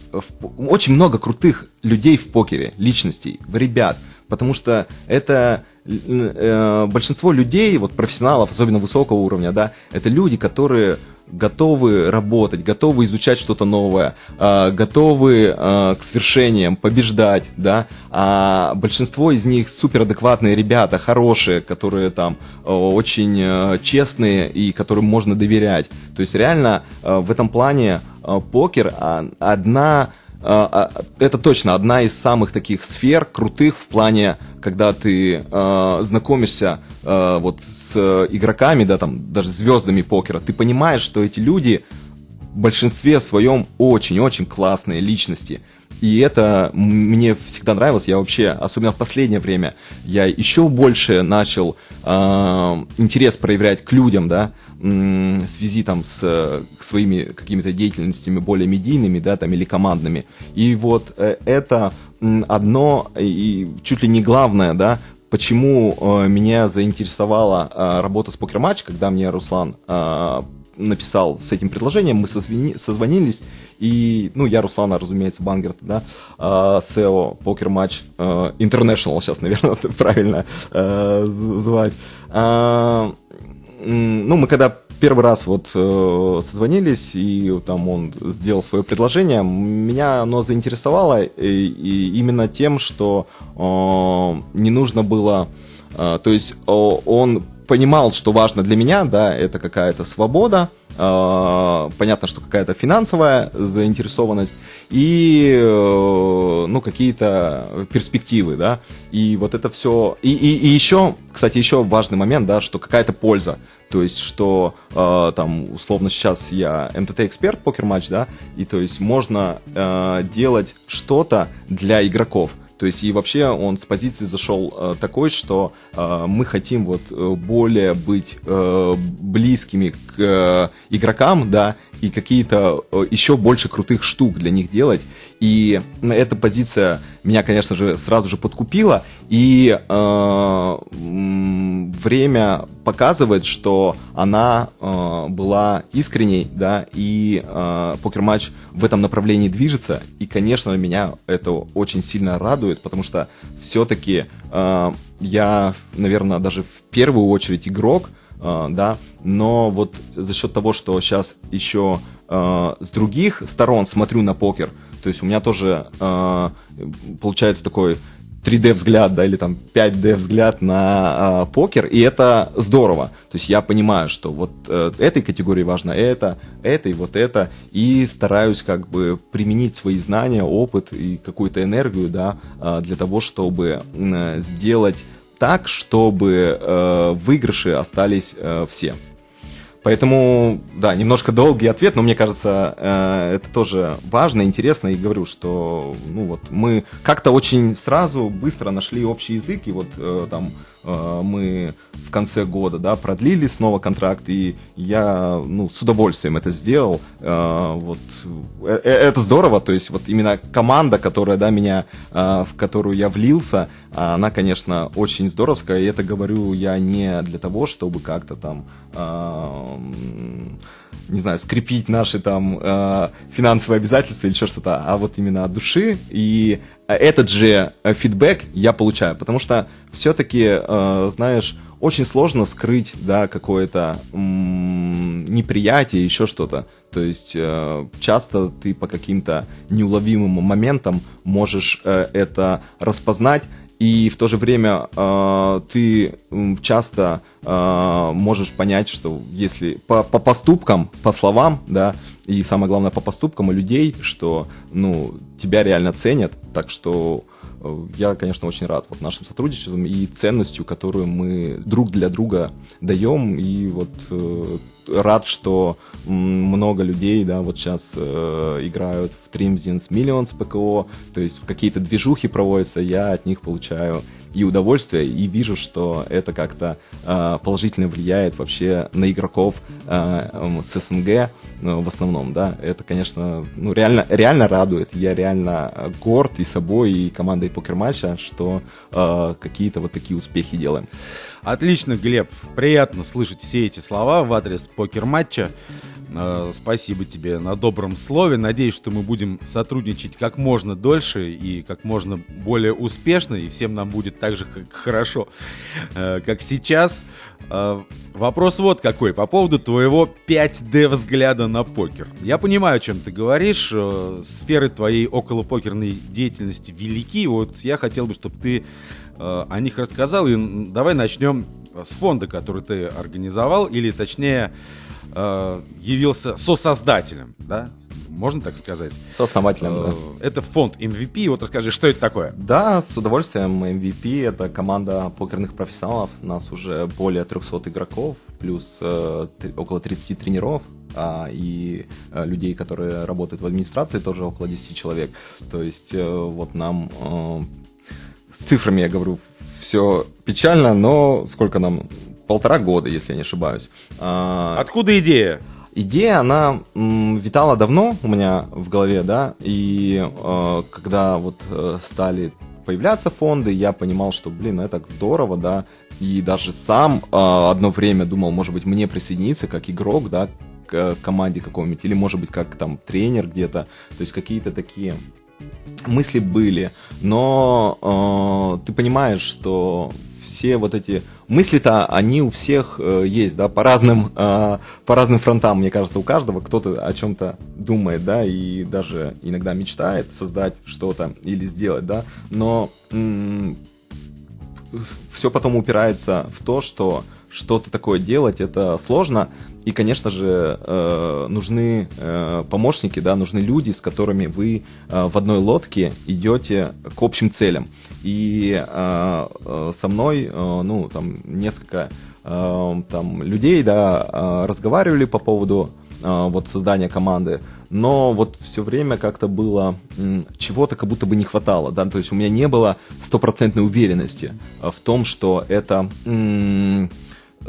очень много крутых людей в покере, личностей, ребят, потому что это э, большинство людей, вот профессионалов, особенно высокого уровня, да, это люди, которые готовы работать, готовы изучать что-то новое, э, готовы э, к свершениям, побеждать, да, а большинство из них суперадекватные ребята, хорошие, которые там э, очень честные и которым можно доверять. То есть реально в этом плане покер а, одна а, а, это точно одна из самых таких сфер крутых в плане, когда ты э, знакомишься э, вот с игроками, да, там даже звездами покера, ты понимаешь, что эти люди в большинстве своем очень-очень классные личности. И это мне всегда нравилось. Я вообще, особенно в последнее время, я еще больше начал э, интерес проявлять к людям, да, в связи там с своими какими-то деятельностями более медийными, да, там или командными. И вот э, это одно и чуть ли не главное, да, почему э, меня заинтересовала э, работа с Покер Матч, когда мне Руслан э, написал с этим предложением, мы созвони, созвонились, и, ну, я Руслана, разумеется, Бангерт, да, SEO Покер Матч э, International, сейчас, наверное, правильно э, звать. Ну, мы когда первый раз вот э, созвонились, и там он сделал свое предложение, меня оно заинтересовало и, и именно тем, что э, не нужно было, э, то есть э, он понимал, что важно для меня, да, это какая-то свобода, э, понятно, что какая-то финансовая заинтересованность и, э, ну, какие-то перспективы, да, и вот это все, и, и, и еще, кстати, еще важный момент, да, что какая-то польза, то есть, что э, там, условно, сейчас я МТТ-эксперт, покер-матч, да, и то есть можно э, делать что-то для игроков, то есть и вообще он с позиции зашел э, такой, что э, мы хотим вот э, более быть э, близкими к э, игрокам, да, и какие-то э, еще больше крутых штук для них делать. И эта позиция меня, конечно же, сразу же подкупила. И э, время показывает, что она э, была искренней, да, и э, покер-матч в этом направлении движется. И, конечно, меня это очень сильно радует, потому что все-таки э, я, наверное, даже в первую очередь игрок, да, но вот за счет того, что сейчас еще э, с других сторон смотрю на покер, то есть у меня тоже э, получается такой 3D взгляд, да, или там 5D взгляд на э, покер, и это здорово. То есть я понимаю, что вот э, этой категории важно это, это и вот это, и стараюсь как бы применить свои знания, опыт и какую-то энергию, да, э, для того, чтобы э, сделать так, чтобы э, выигрыши остались э, все. Поэтому, да, немножко долгий ответ, но мне кажется, э, это тоже важно, интересно. И говорю, что ну вот мы как-то очень сразу, быстро нашли общий язык, и вот э, там мы в конце года, да, продлили снова контракт, и я, ну, с удовольствием это сделал. Э, вот, э, это здорово, то есть вот именно команда, которая, да, меня, в которую я влился, она, конечно, очень здоровская, и это говорю я не для того, чтобы как-то там не знаю, скрепить наши там э, финансовые обязательства или еще что-то, а вот именно от души. И этот же фидбэк я получаю, потому что все-таки, э, знаешь, очень сложно скрыть, да, какое-то неприятие, еще что-то. То есть э, часто ты по каким-то неуловимым моментам можешь э, это распознать, и в то же время э, ты часто э, можешь понять, что если по, по поступкам, по словам, да, и самое главное по поступкам у людей, что, ну, тебя реально ценят, так что я, конечно, очень рад вот нашим сотрудничеством и ценностью, которую мы друг для друга даем, и вот э, рад, что много людей, да, вот сейчас э, играют в Trimzins Millions ПКО, то есть какие-то движухи проводятся, я от них получаю и удовольствие, и вижу, что это как-то э, положительно влияет вообще на игроков э, с СНГ э, в основном, да, это, конечно, ну, реально, реально радует, я реально горд и собой, и командой покер-матча, что э, какие-то вот такие успехи делаем.
Отлично, Глеб, приятно слышать все эти слова в адрес покер-матча. Э, спасибо тебе на добром слове. Надеюсь, что мы будем сотрудничать как можно дольше и как можно более успешно, и всем нам будет так же как хорошо, э, как сейчас. Э, вопрос вот какой, по поводу твоего 5D взгляда на покер. Я понимаю, о чем ты говоришь, сферы твоей околопокерной деятельности велики, вот я хотел бы, чтобы ты о них рассказал, и давай начнем с фонда, который ты организовал, или точнее э, явился сосоздателем, да? Можно так сказать?
Сооснователем, э,
да. Это фонд MVP. Вот расскажи, что это такое?
Да, с удовольствием. MVP — это команда покерных профессионалов. У нас уже более 300 игроков, плюс э, около 30 тренеров а, и а, людей, которые работают в администрации, тоже около 10 человек. То есть э, вот нам э, с цифрами я говорю, все печально, но сколько нам полтора года, если я не ошибаюсь.
А, Откуда идея?
Идея, она м, витала давно у меня в голове, да, и э, когда вот э, стали появляться фонды, я понимал, что, блин, это здорово, да, и даже сам э, одно время думал, может быть, мне присоединиться как игрок, да, к команде какой-нибудь, или, может быть, как там тренер где-то, то есть какие-то такие мысли были, но э, ты понимаешь, что все вот эти мысли-то, они у всех э, есть, да, по разным, э, по разным фронтам, мне кажется, у каждого кто-то о чем-то думает, да, и даже иногда мечтает создать что-то или сделать, да, но м- все потом упирается в то, что что-то такое делать, это сложно, и, конечно же, э, нужны э, помощники, да, нужны люди, с которыми вы э, в одной лодке идете к общим целям. И со мной, ну, там, несколько там, людей, да, разговаривали по поводу вот создания команды, но вот все время как-то было чего-то как будто бы не хватало, да, то есть у меня не было стопроцентной уверенности в том, что это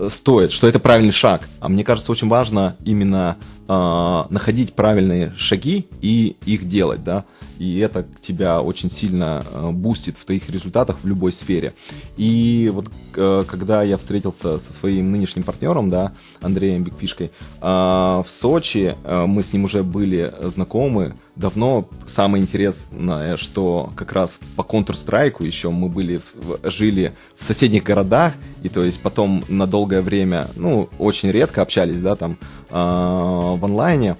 стоит, что это правильный шаг. А мне кажется, очень важно именно э, находить правильные шаги и их делать, да и это тебя очень сильно э, бустит в твоих результатах в любой сфере. И вот э, когда я встретился со своим нынешним партнером, да, Андреем Бигфишкой, в Сочи, мы с ним уже были знакомы давно. Самое интересное, что как раз по Counter-Strike еще мы были, жили в соседних городах, и то есть потом на долгое время, ну, очень редко общались, да, там, в онлайне.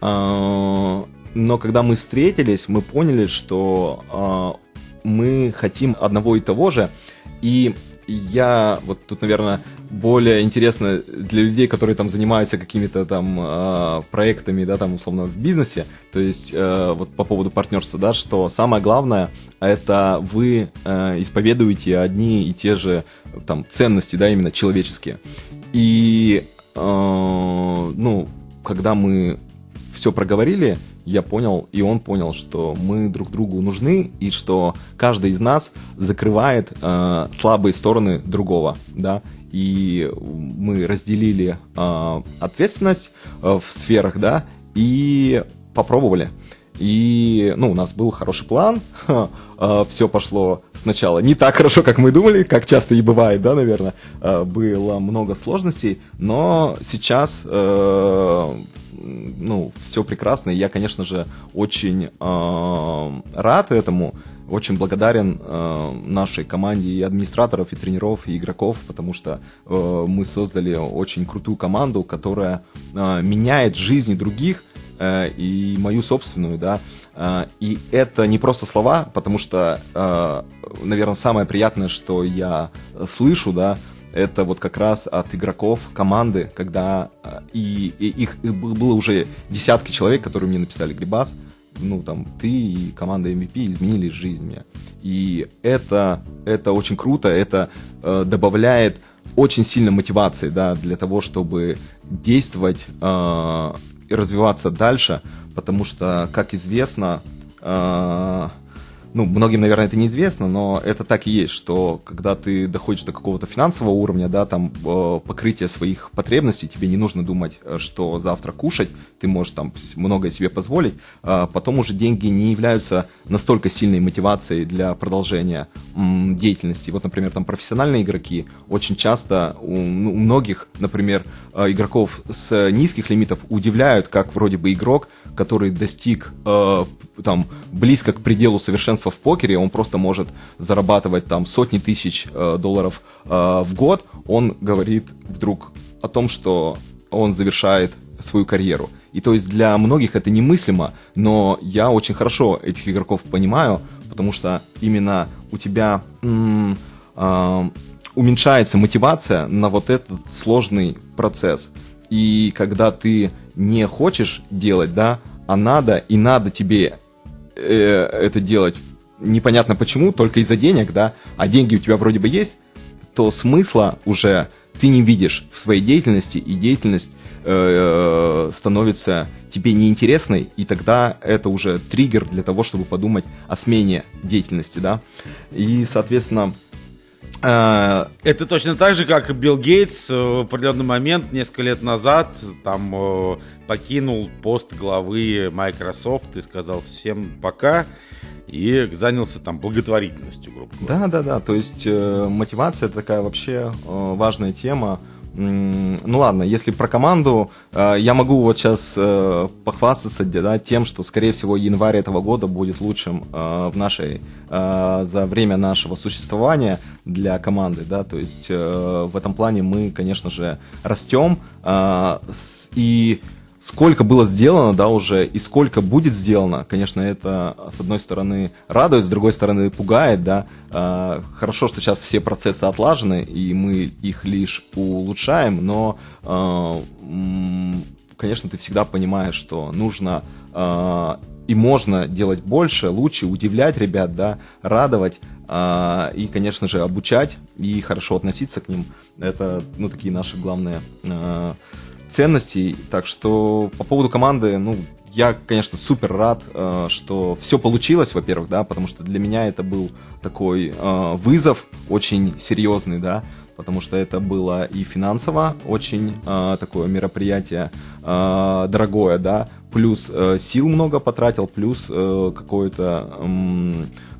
Но когда мы встретились, мы поняли, что мы хотим одного и того же, и я вот тут, наверное, более интересно для людей, которые там занимаются какими-то там э, проектами, да, там условно в бизнесе, то есть э, вот по поводу партнерства, да, что самое главное это вы э, исповедуете одни и те же там ценности, да, именно человеческие. И э, ну, когда мы все проговорили, я понял, и он понял, что мы друг другу нужны, и что каждый из нас закрывает э, слабые стороны другого, да, и мы разделили э, ответственность э, в сферах, да, и попробовали. И, ну, у нас был хороший план, э, все пошло сначала не так хорошо, как мы думали, как часто и бывает, да, наверное, э, было много сложностей, но сейчас э, ну, все прекрасно. И я, конечно же, очень э, рад этому, очень благодарен нашей команде и администраторов, и тренеров, и игроков, потому что э, мы создали очень крутую команду, которая меняет жизни других э, и мою собственную, да. Э, и это не просто слова, потому что, э, наверное, самое приятное, что я слышу, да, это вот как раз от игроков команды, когда и, и их и было уже десятки человек, которые мне написали Грибас, ну там ты и команда MVP изменили жизнь мне. И это, это очень круто, это э, добавляет очень сильно мотивации, да, для того, чтобы действовать э, развиваться дальше, потому что, как известно, э, ну, многим, наверное, это неизвестно, но это так и есть, что когда ты доходишь до какого-то финансового уровня, да, там э, покрытия своих потребностей, тебе не нужно думать, э, что завтра кушать, ты можешь там многое себе позволить, э, потом уже деньги не являются настолько сильной мотивацией для продолжения м, деятельности. Вот, например, там профессиональные игроки очень часто у, ну, у многих, например, э, игроков с низких лимитов удивляют, как вроде бы игрок, который достиг э, там близко к пределу совершенства в покере, он просто может зарабатывать там сотни тысяч э, долларов э, в год, он говорит вдруг о том, что он завершает свою карьеру. И то есть для многих это немыслимо, но я очень хорошо этих игроков понимаю, потому что именно у тебя м- э, уменьшается мотивация на вот этот сложный процесс. И когда ты не хочешь делать, да, а надо, и надо тебе э, это делать непонятно почему, только из-за денег, да, а деньги у тебя вроде бы есть, то смысла уже ты не видишь в своей деятельности, и деятельность э, становится тебе неинтересной, и тогда это уже триггер для того, чтобы подумать о смене деятельности, да. И, соответственно,
это точно так же, как Билл Гейтс в определенный момент, несколько лет назад, там э, покинул пост главы Microsoft и сказал всем пока и занялся там благотворительностью, грубо
говоря. Да, да, да. То есть э, мотивация такая вообще э, важная тема. Ну ладно, если про команду, э, я могу вот сейчас э, похвастаться да, тем, что, скорее всего, январь этого года будет лучшим э, в нашей, за время нашего существования для команды, да, то есть в этом плане мы, конечно же, растем, и сколько было сделано, да, уже, и сколько будет сделано, конечно, это, с одной стороны, радует, с другой стороны, пугает, да. А, хорошо, что сейчас все процессы отлажены, и мы их лишь улучшаем, но, а, конечно, ты всегда понимаешь, что нужно а, и можно делать больше, лучше, удивлять ребят, да, радовать, и, конечно же, обучать и хорошо относиться к ним. Это, ну, такие наши главные ценностей. Так что по поводу команды, ну, я, конечно, супер рад, э, что все получилось, во-первых, да, потому что для меня это был такой э, вызов очень серьезный, да, потому что это было и финансово очень э, такое мероприятие дорогое, да, плюс сил много потратил, плюс какое-то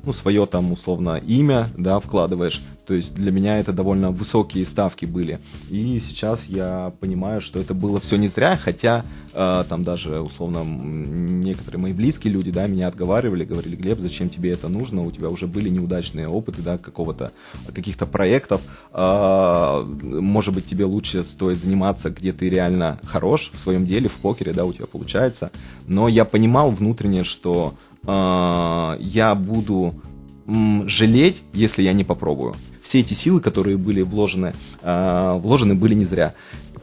ну, свое там условно имя, да, вкладываешь. То есть для меня это довольно высокие ставки были. И сейчас я понимаю, что это было все не зря, хотя э, там даже условно некоторые мои близкие люди, да, меня отговаривали, говорили, Глеб, зачем тебе это нужно, у тебя уже были неудачные опыты, да, какого-то, каких-то проектов, э, может быть, тебе лучше стоит заниматься, где ты реально хорош в своем деле, в покере, да, у тебя получается. Но я понимал внутренне, что э, я буду жалеть, если я не попробую. Все эти силы, которые были вложены, э, вложены были не зря.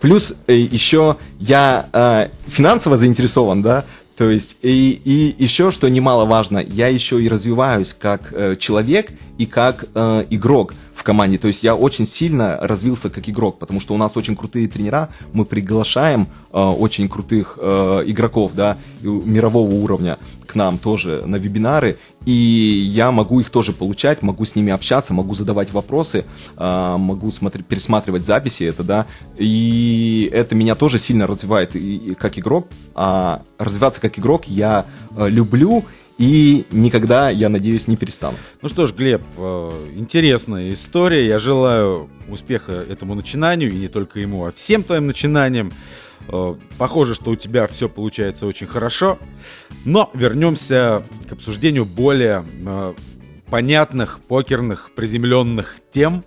Плюс э, еще я финансово заинтересован, да, то есть и, и еще, что немаловажно, я еще и развиваюсь как человек и как э, игрок в команде. То есть я очень сильно развился как игрок, потому что у нас очень крутые тренера, мы приглашаем э, очень крутых э, игроков, да, мирового уровня к нам тоже на вебинары, и я могу их тоже получать, могу с ними общаться, могу задавать вопросы, э, могу смотреть, пересматривать записи, это, да, и это меня тоже сильно развивает и, и как игрок, а развиваться как игрок я э, люблю, и никогда, я надеюсь, не перестану.
Ну что ж, Глеб, э, интересная история. Я желаю успеха этому начинанию, и не только ему, а всем твоим начинаниям. Э, похоже, что у тебя все получается очень хорошо. Но вернемся к обсуждению более э, понятных, покерных, приземленных тем.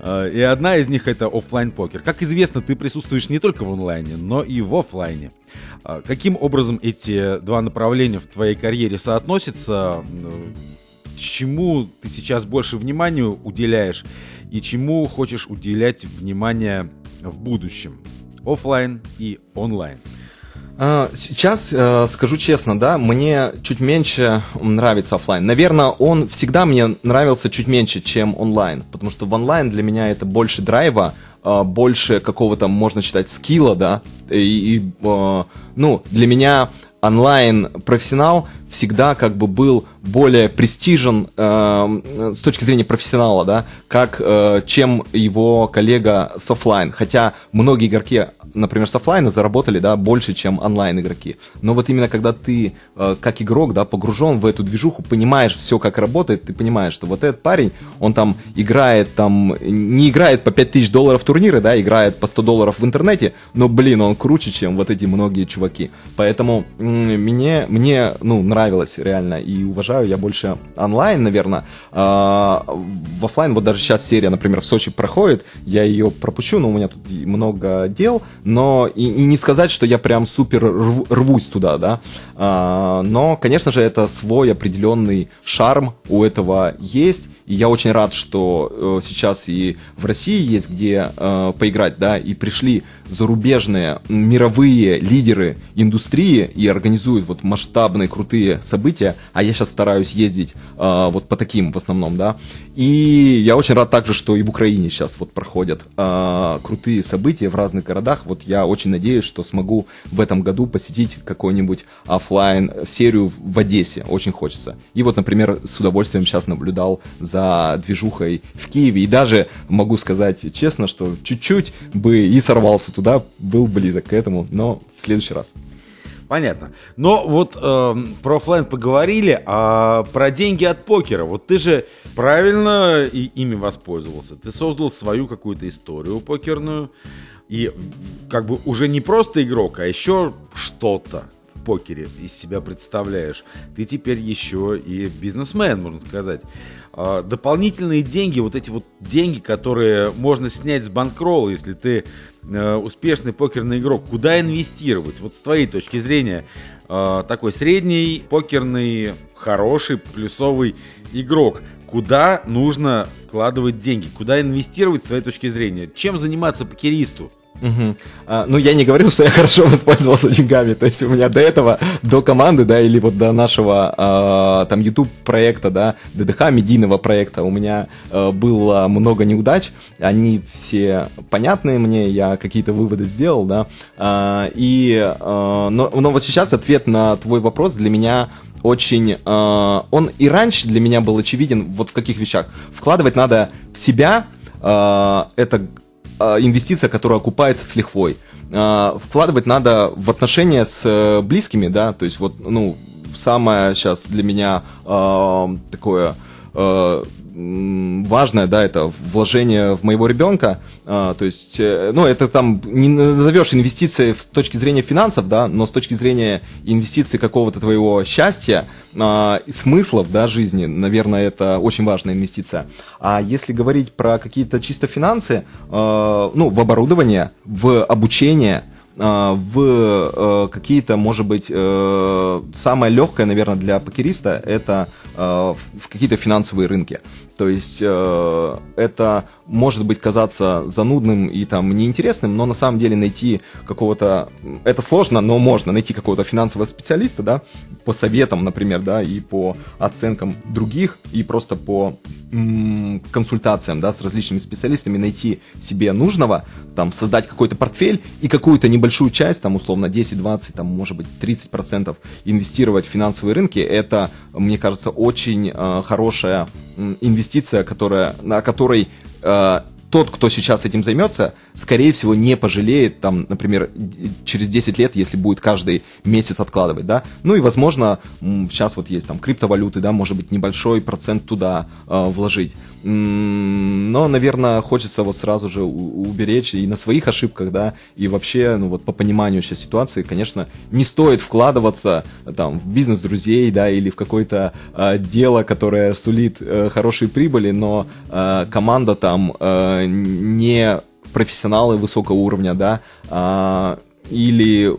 И одна из них это офлайн покер. Как известно, ты присутствуешь не только в онлайне, но и в офлайне. А каким образом эти два направления в твоей карьере соотносятся? Чему ты сейчас больше внимания уделяешь и чему хочешь уделять внимание в будущем? Оффлайн и онлайн.
А, сейчас э, скажу честно, да, мне чуть меньше нравится офлайн. Наверное, он всегда мне нравился чуть меньше, чем онлайн, потому что в онлайн для меня это больше драйва, а, больше какого-то, можно считать, скилла, да, и, и а, ну, для меня онлайн-профессионал всегда как бы был более престижен э, с точки зрения профессионала, да, как э, чем его коллега с офлайн. Хотя многие игроки например, с офлайна заработали, да, больше, чем онлайн игроки. Но вот именно когда ты, э, как игрок, да, погружен в эту движуху, понимаешь все, как работает, ты понимаешь, что вот этот парень, он там играет, там, не играет по 5000 долларов турниры, да, играет по 100 долларов в интернете, но, блин, он круче, чем вот эти многие чуваки. Поэтому мне, мне, ну, нравилось реально, и уважаю я больше онлайн, наверное. А, в офлайн, вот даже сейчас серия, например, в Сочи проходит, я ее пропущу, но у меня тут много дел, но и, и не сказать, что я прям супер рв, рвусь туда, да. А, но, конечно же, это свой определенный шарм у этого есть. И я очень рад, что э, сейчас и в России есть где э, поиграть, да, и пришли зарубежные мировые лидеры индустрии и организуют вот масштабные крутые события, а я сейчас стараюсь ездить э, вот по таким в основном, да. И я очень рад также, что и в Украине сейчас вот проходят э, крутые события в разных городах. Вот я очень надеюсь, что смогу в этом году посетить какой-нибудь офлайн серию в Одессе. Очень хочется. И вот, например, с удовольствием сейчас наблюдал за движухой в Киеве. И даже могу сказать честно, что чуть-чуть бы и сорвался туда, был близок к этому, но в следующий раз.
Понятно. Но вот э, про офлайн поговорили, а про деньги от покера. Вот ты же правильно и ими воспользовался. Ты создал свою какую-то историю покерную. И как бы уже не просто игрок, а еще что-то в покере из себя представляешь. Ты теперь еще и бизнесмен, можно сказать. А, дополнительные деньги, вот эти вот деньги, которые можно снять с банкролла, если ты э, успешный покерный игрок, куда инвестировать? Вот с твоей точки зрения, э, такой средний покерный, хороший, плюсовый игрок, куда нужно вкладывать деньги, куда инвестировать с твоей точки зрения, чем заниматься покеристу?
Угу. А, ну, я не говорил, что я хорошо воспользовался деньгами. То есть у меня до этого, до команды, да, или вот до нашего а, там YouTube проекта, да, ДДХ медийного проекта, у меня а, было много неудач. Они все понятные мне, я какие-то выводы сделал, да. А, и, а, но, но вот сейчас ответ на твой вопрос для меня очень... Э, он и раньше для меня был очевиден вот в каких вещах. Вкладывать надо в себя, э, это инвестиция, которая окупается с лихвой. А, вкладывать надо в отношения с э, близкими, да, то есть вот, ну, самое сейчас для меня э, такое важное, да, это вложение в моего ребенка, а, то есть, э, ну, это там не назовешь инвестицией с точки зрения финансов, да, но с точки зрения инвестиций какого-то твоего счастья, а, смыслов, да, жизни, наверное, это очень важная инвестиция. А если говорить про какие-то чисто финансы, а, ну, в оборудование, в обучение, э, в э, какие-то, может быть, э, самое легкое, наверное, для покериста это в какие-то финансовые рынки. То есть э, это может быть казаться занудным и там неинтересным, но на самом деле найти какого-то... Это сложно, но можно найти какого-то финансового специалиста, да, по советам, например, да, и по оценкам других, и просто по консультациям, да, с различными специалистами найти себе нужного, там, создать какой-то портфель и какую-то небольшую часть, там, условно, 10-20, там, может быть, 30% инвестировать в финансовые рынки, это, мне кажется, очень э, хорошая инвестиция, которая, на которой э, тот, кто сейчас этим займется, скорее всего, не пожалеет, там, например, через 10 лет, если будет каждый месяц откладывать, да. Ну и, возможно, сейчас вот есть там криптовалюты, да, может быть, небольшой процент туда э, вложить. Но, наверное, хочется вот сразу же уберечь и на своих ошибках, да, и вообще, ну вот по пониманию сейчас ситуации, конечно, не стоит вкладываться там в бизнес друзей, да, или в какое-то э, дело, которое сулит э, хорошие прибыли, но э, команда там э, не профессионалы высокого уровня, да, а, или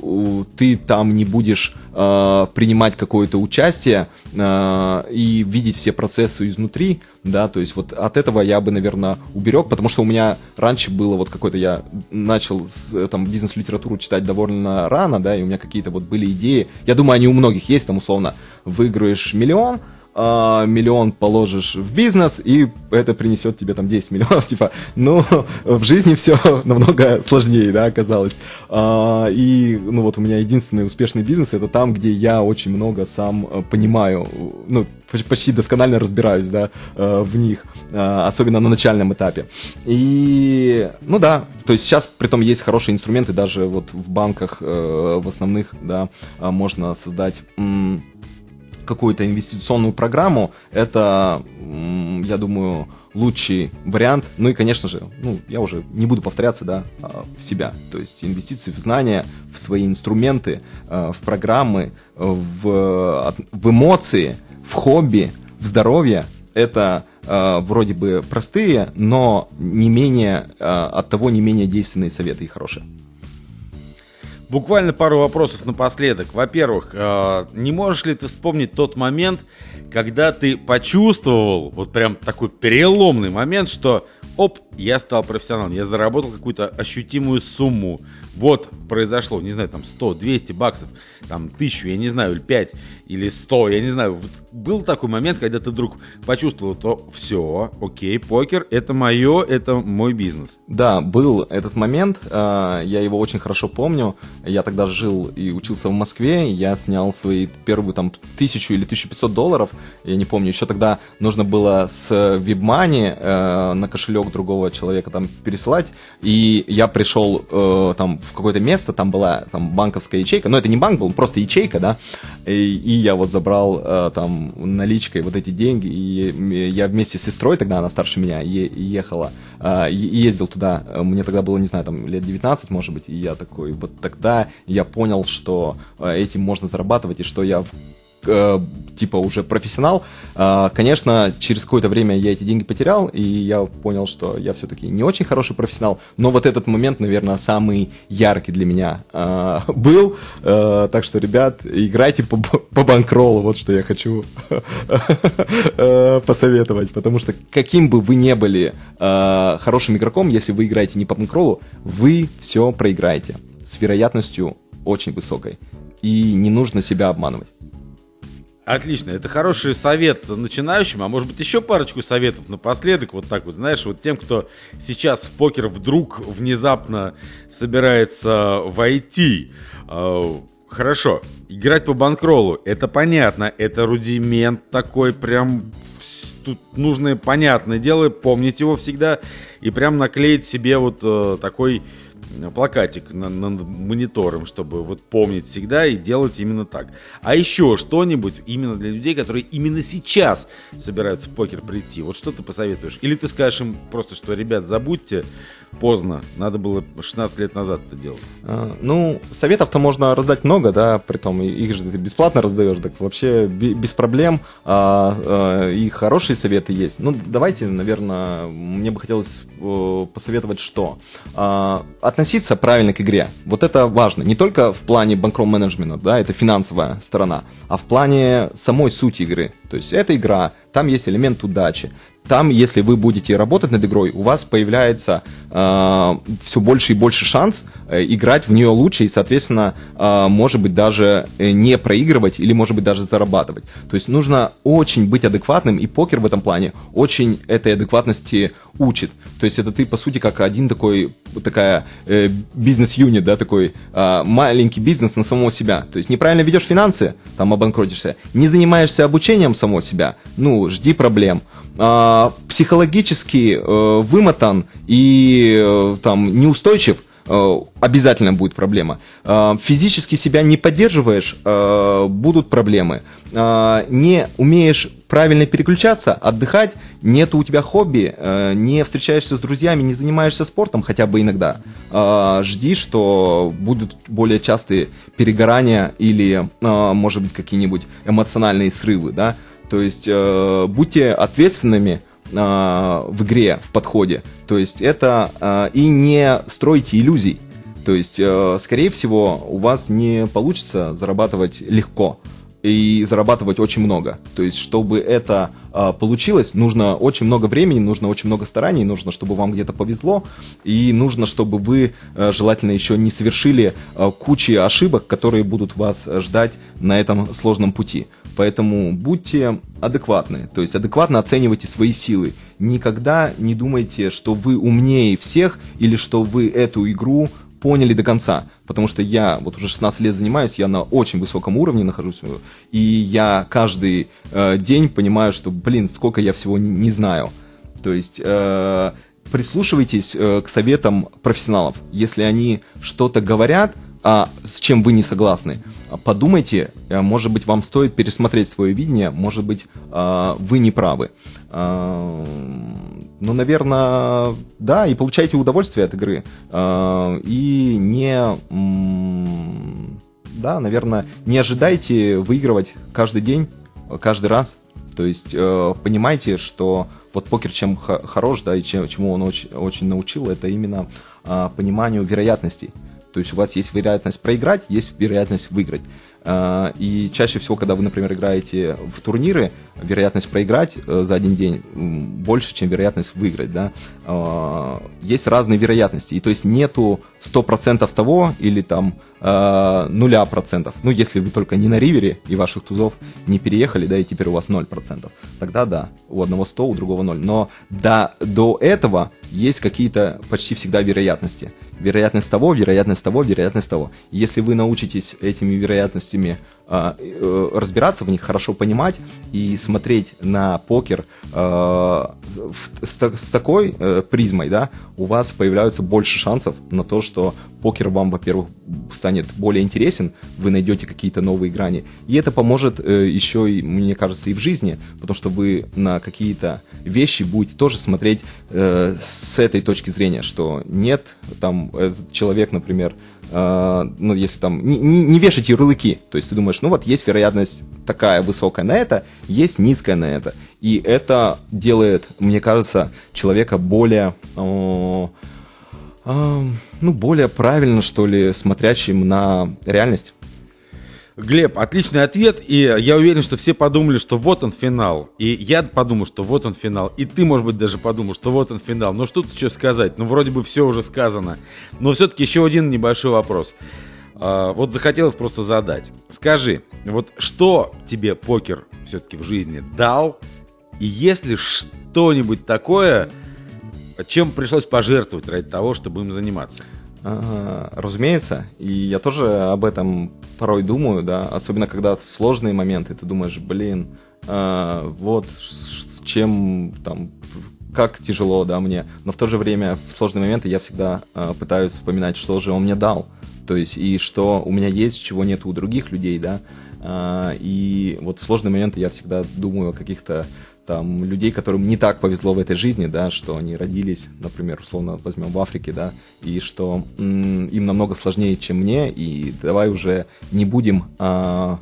ты там не будешь э, принимать какое-то участие э, и видеть все процессы изнутри, да, то есть вот от этого я бы, наверное, уберег, потому что у меня раньше было вот какой-то, я начал с, там бизнес-литературу читать довольно рано, да, и у меня какие-то вот были идеи, я думаю, они у многих есть, там, условно, выиграешь миллион, э, миллион положишь в бизнес, и это принесет тебе там 10 миллионов, типа, ну, в жизни все намного сложнее, да, оказалось. Э, и, ну, вот у меня единственный успешный бизнес, это там, где я очень много сам э, понимаю, ну, почти досконально разбираюсь, да, э, в них, э, особенно на начальном этапе. И, ну да, то есть сейчас, при том, есть хорошие инструменты, даже вот в банках, в основных, да, можно создать какую-то инвестиционную программу, это, я думаю, лучший вариант. Ну и, конечно же, ну, я уже не буду повторяться, да, а, в себя. То есть инвестиции в знания, в свои инструменты, а, в программы, в, в эмоции, в хобби, в здоровье. Это э, вроде бы простые, но не менее, от того не менее действенные советы и хорошие.
Буквально пару вопросов напоследок. Во-первых, э, не можешь ли ты вспомнить тот момент, когда ты почувствовал, вот прям такой переломный момент, что оп, я стал профессионалом, я заработал какую-то ощутимую сумму, вот произошло, не знаю, там 100, 200 баксов, там 1000, я не знаю, или 5, или 100, я не знаю. Вот был такой момент, когда ты вдруг почувствовал, то все, окей, покер, это мое, это мой бизнес.
Да, был этот момент, а, я его очень хорошо помню. Я тогда жил и учился в Москве, я снял свои первую там тысячу или 1500 долларов, я не помню, еще тогда нужно было с WebMoney э, на кошелек другого человека там пересылать, и я пришел э, там в какое-то место, там была там банковская ячейка, но это не банк был, просто ячейка, да, и, и я вот забрал э, там наличкой вот эти деньги, и я вместе с сестрой, тогда она старше меня, е- ехала, э, ездил туда, мне тогда было, не знаю, там лет 19, может быть, и я такой, вот тогда я понял, что э, этим можно зарабатывать, и что я Э, типа уже профессионал, э, конечно, через какое-то время я эти деньги потерял, и я понял, что я все-таки не очень хороший профессионал, но вот этот момент, наверное, самый яркий для меня э, был, так что, ребят, играйте по, по банкролу, вот что я хочу посоветовать, потому что каким бы вы не были хорошим игроком, если вы играете не по банкролу, вы все проиграете с вероятностью очень высокой, и не нужно себя обманывать.
Отлично, это хороший совет начинающим, а может быть еще парочку советов напоследок, вот так вот, знаешь, вот тем, кто сейчас в покер вдруг внезапно собирается войти. Э, хорошо, играть по банкролу, это понятно, это рудимент такой прям тут нужное понятное дело, помнить его всегда и прям наклеить себе вот э, такой плакатик над, над монитором, чтобы вот помнить всегда и делать именно так. А еще что-нибудь именно для людей, которые именно сейчас собираются в покер прийти. Вот что ты посоветуешь? Или ты скажешь им просто, что, ребят, забудьте, поздно, надо было 16 лет назад это делать.
А, ну, советов-то можно раздать много, да, при том их же ты бесплатно раздаешь, так вообще без проблем. А, а, и хорошие советы есть. Ну, давайте, наверное, мне бы хотелось посоветовать что. А, от относиться правильно к игре. Вот это важно. Не только в плане банкром-менеджмента, да, это финансовая сторона, а в плане самой сути игры. То есть это игра, там есть элемент удачи, там, если вы будете работать над игрой, у вас появляется э, все больше и больше шанс э, играть в нее лучше и, соответственно, э, может быть, даже э, не проигрывать или, может быть, даже зарабатывать. То есть нужно очень быть адекватным, и покер в этом плане очень этой адекватности учит. То есть это ты, по сути, как один такой, такая э, бизнес-юнит, да, такой э, маленький бизнес на самого себя. То есть неправильно ведешь финансы, там обанкротишься, не занимаешься обучением самого себя, ну, жди проблем. А, психологически э, вымотан и э, там неустойчив, э, обязательно будет проблема. А, физически себя не поддерживаешь, будут проблемы. А, не умеешь правильно переключаться, отдыхать, нет у тебя хобби, не встречаешься с друзьями, не занимаешься спортом хотя бы иногда, жди, что будут более частые перегорания или, может быть, какие-нибудь эмоциональные срывы, да, то есть э, будьте ответственными э, в игре, в подходе. То есть это э, и не стройте иллюзий. То есть, э, скорее всего, у вас не получится зарабатывать легко и зарабатывать очень много. То есть, чтобы это э, получилось, нужно очень много времени, нужно очень много стараний, нужно, чтобы вам где-то повезло, и нужно, чтобы вы э, желательно еще не совершили э, кучи ошибок, которые будут вас ждать на этом сложном пути. Поэтому будьте адекватны, то есть адекватно оценивайте свои силы. Никогда не думайте, что вы умнее всех или что вы эту игру поняли до конца. Потому что я вот уже 16 лет занимаюсь, я на очень высоком уровне нахожусь, и я каждый э, день понимаю, что, блин, сколько я всего не, не знаю. То есть э, прислушивайтесь э, к советам профессионалов. Если они что-то говорят, а, с чем вы не согласны, подумайте, э, может быть, вам стоит пересмотреть свое видение, может быть, а, вы не правы. А, ну, наверное, да, и получайте удовольствие от игры. А, и не... Да, наверное, не ожидайте выигрывать каждый день, каждый раз. То есть э, понимайте, что вот покер чем хорош, да, и чем, чему он очень, очень научил, это именно пониманию вероятностей. То есть у вас есть вероятность проиграть, есть вероятность выиграть. А, и чаще всего, когда вы, например, играете в турниры, вероятность проиграть э, за один день больше, чем вероятность выиграть, да. А, есть разные вероятности, и то есть нету 100% того или там нуля процентов. Ну, если вы только не на ривере и ваших тузов не переехали, да, и теперь у вас 0%. Тогда да, у одного 100, у другого 0. Но до, до этого есть какие-то почти всегда вероятности. Вероятность того, вероятность того, вероятность того. Если вы научитесь этими вероятностями э, разбираться в них, хорошо понимать и смотреть на покер э, с, с такой э, призмой, да, у вас появляются больше шансов на то, что покер вам, во-первых, станет более интересен, вы найдете какие-то новые грани. И это поможет еще, и, мне кажется, и в жизни, потому что вы на какие-то вещи будете тоже смотреть с этой точки зрения, что нет, там, этот человек, например, Uh, ну, если там, не, не вешать ярлыки, то есть ты думаешь, ну вот есть вероятность такая высокая на это, есть низкая на это, и это делает, мне кажется, человека более, uh, ну, более правильно, что ли, смотрящим на реальность.
Глеб, отличный ответ, и я уверен, что все подумали, что вот он финал. И я подумал, что вот он финал. И ты, может быть, даже подумал, что вот он финал. Но что тут еще сказать? Ну, вроде бы все уже сказано. Но все-таки еще один небольшой вопрос. А, вот захотелось просто задать. Скажи, вот что тебе покер все-таки в жизни дал? И есть ли что-нибудь такое, чем пришлось пожертвовать ради того, чтобы им заниматься?
Разумеется, и я тоже об этом порой думаю, да, особенно когда сложные моменты, ты думаешь, блин, э, вот чем там как тяжело, да, мне, но в то же время в сложные моменты я всегда э, пытаюсь вспоминать, что же он мне дал, то есть и что у меня есть, чего нет у других людей, да, э, и вот в сложные моменты я всегда думаю о каких-то там людей, которым не так повезло в этой жизни, да, что они родились, например, условно возьмем в Африке, да, и что м- им намного сложнее, чем мне, и давай уже не будем а,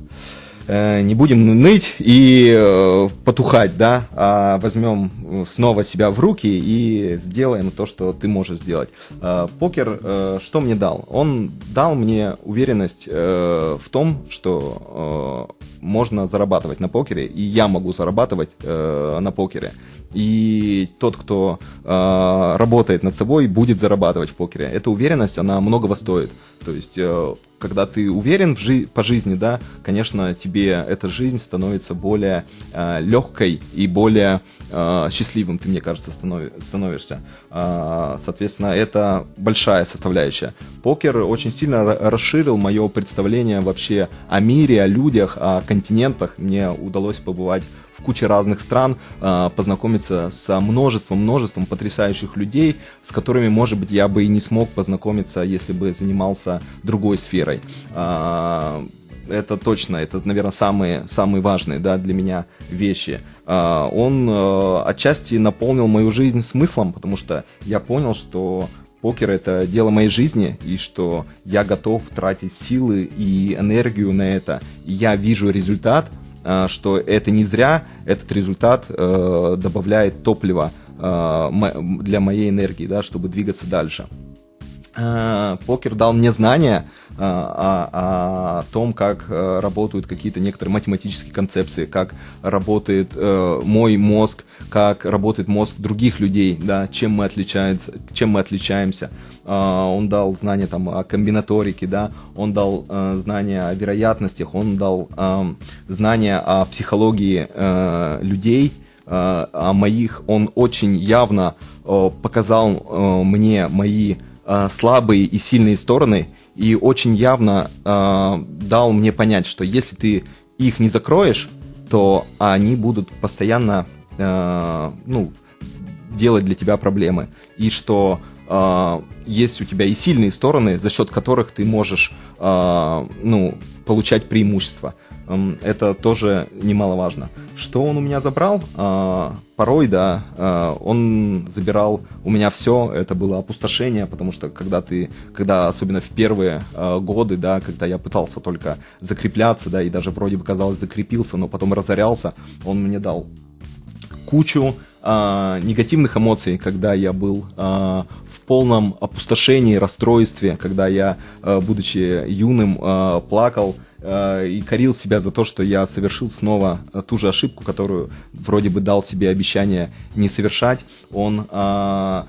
э, не будем ныть и э, потухать, да, а возьмем снова себя в руки и сделаем то, что ты можешь сделать. Э, покер э, что мне дал? Он дал мне уверенность в том, что можно зарабатывать на покере, и я могу зарабатывать э, на покере. И тот, кто э, работает над собой, будет зарабатывать в покере. Эта уверенность, она многого стоит. То есть, э, когда ты уверен в жи- по жизни, да, конечно, тебе эта жизнь становится более э, легкой и более э, счастливым, ты, мне кажется, станови- становишься. Э, соответственно, это большая составляющая. Покер очень сильно расширил мое представление вообще о мире, о людях, о континентах. Мне удалось побывать в куче разных стран, э, познакомиться с множеством, множеством потрясающих людей, с которыми, может быть, я бы и не смог познакомиться, если бы занимался другой сферой. Это точно, это, наверное, самые, самые важные да, для меня вещи. Э, он отчасти наполнил мою жизнь смыслом, потому что я понял, что покер это дело моей жизни, и что я готов тратить силы и энергию на это. И я вижу результат, Э, что это не зря, этот результат э, добавляет топлива э, для моей энергии, да, чтобы двигаться дальше. Покер дал мне знания о, о том, как работают какие-то некоторые математические концепции, как работает мой мозг, как работает мозг других людей, да, чем мы отличаемся, чем мы отличаемся. А, он дал знания там о комбинаторике, да, он дал э, знания о вероятностях, он дал э, знания о психологии э, людей, о моих, он очень явно показал мне мои слабые и сильные стороны и очень явно дал мне понять, что если ты их не закроешь, то они будут постоянно ну, делать для тебя проблемы. И что э, есть у тебя и сильные стороны, за счет которых ты можешь э, ну, получать преимущество. Это тоже немаловажно. Что он у меня забрал? Э, порой, да, э, он забирал у меня все. Это было опустошение, потому что когда ты, когда особенно в первые э, годы, да, когда я пытался только закрепляться, да, и даже вроде бы казалось закрепился, но потом разорялся, он мне дал кучу негативных эмоций, когда я был в полном опустошении, расстройстве, когда я, будучи юным, плакал и корил себя за то, что я совершил снова ту же ошибку, которую вроде бы дал себе обещание не совершать. Он э,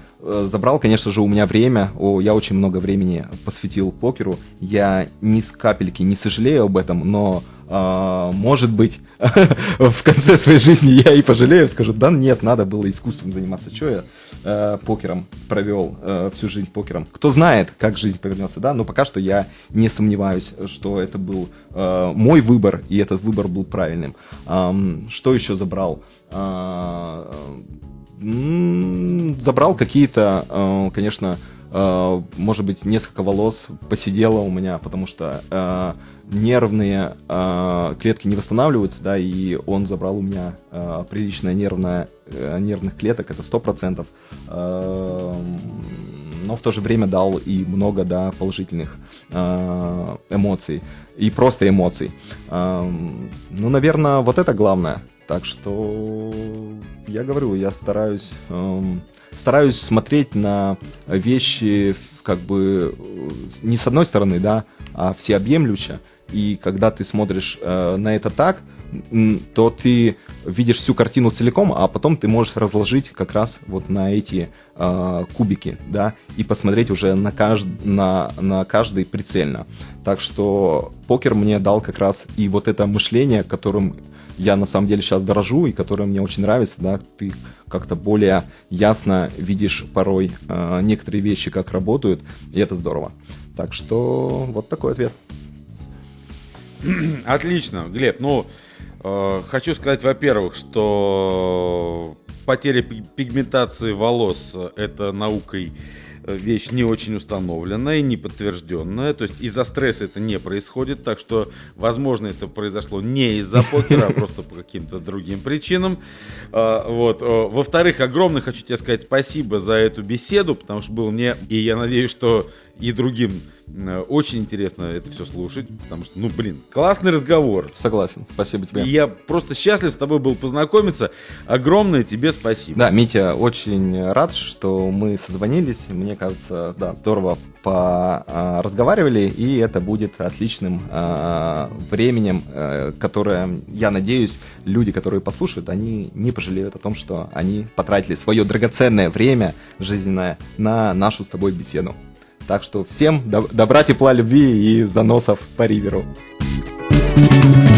забрал, конечно же, у меня время. О, я очень много времени посвятил покеру. Я ни капельки не сожалею об этом, но может быть, в конце своей жизни я и пожалею, скажу, да нет, надо было искусством заниматься. Что я э, покером провел э, всю жизнь покером? Кто знает, как жизнь повернется, да, но пока что я не сомневаюсь, что это был э, мой выбор, и этот выбор был правильным. что еще забрал? А, забрал какие-то, конечно, э, может быть, несколько волос посидело у меня, потому что э, нервные э, клетки не восстанавливаются, да, и он забрал у меня э, приличное нервное, э, нервных клеток, это 100%. Э, но в то же время дал и много, да, положительных э, эмоций, и просто эмоций. Э, ну, наверное, вот это главное. Так что я говорю, я стараюсь, эм, стараюсь смотреть на вещи как бы не с одной стороны, да, а всеобъемлюще. И когда ты смотришь э, на это так, то ты видишь всю картину целиком, а потом ты можешь разложить как раз вот на эти э, кубики, да, и посмотреть уже на, кажд... на, на каждый прицельно. Так что покер мне дал как раз и вот это мышление, которым я на самом деле сейчас дорожу и которое мне очень нравится, да, ты как-то более ясно видишь порой э, некоторые вещи, как работают, и это здорово. Так что вот такой ответ.
Отлично, Глеб. Ну, э, хочу сказать, во-первых, что потеря пигментации волос это наукой вещь не очень установленная, не подтвержденная. То есть из-за стресса это не происходит. Так что, возможно, это произошло не из-за покера, а просто по каким-то другим причинам. А, вот. Во-вторых, огромное хочу тебе сказать спасибо за эту беседу, потому что был мне, и я надеюсь, что и другим э, очень интересно это все слушать, потому что, ну, блин, классный разговор.
Согласен, спасибо тебе.
И я просто счастлив с тобой был познакомиться. Огромное тебе спасибо.
Да, Митя, очень рад, что мы созвонились. Мне кажется, да, здорово поразговаривали, и это будет отличным э, временем, э, которое, я надеюсь, люди, которые послушают, они не пожалеют о том, что они потратили свое драгоценное время жизненное на нашу с тобой беседу. Так что всем доб- добра, тепла, любви и заносов по Риверу. thank you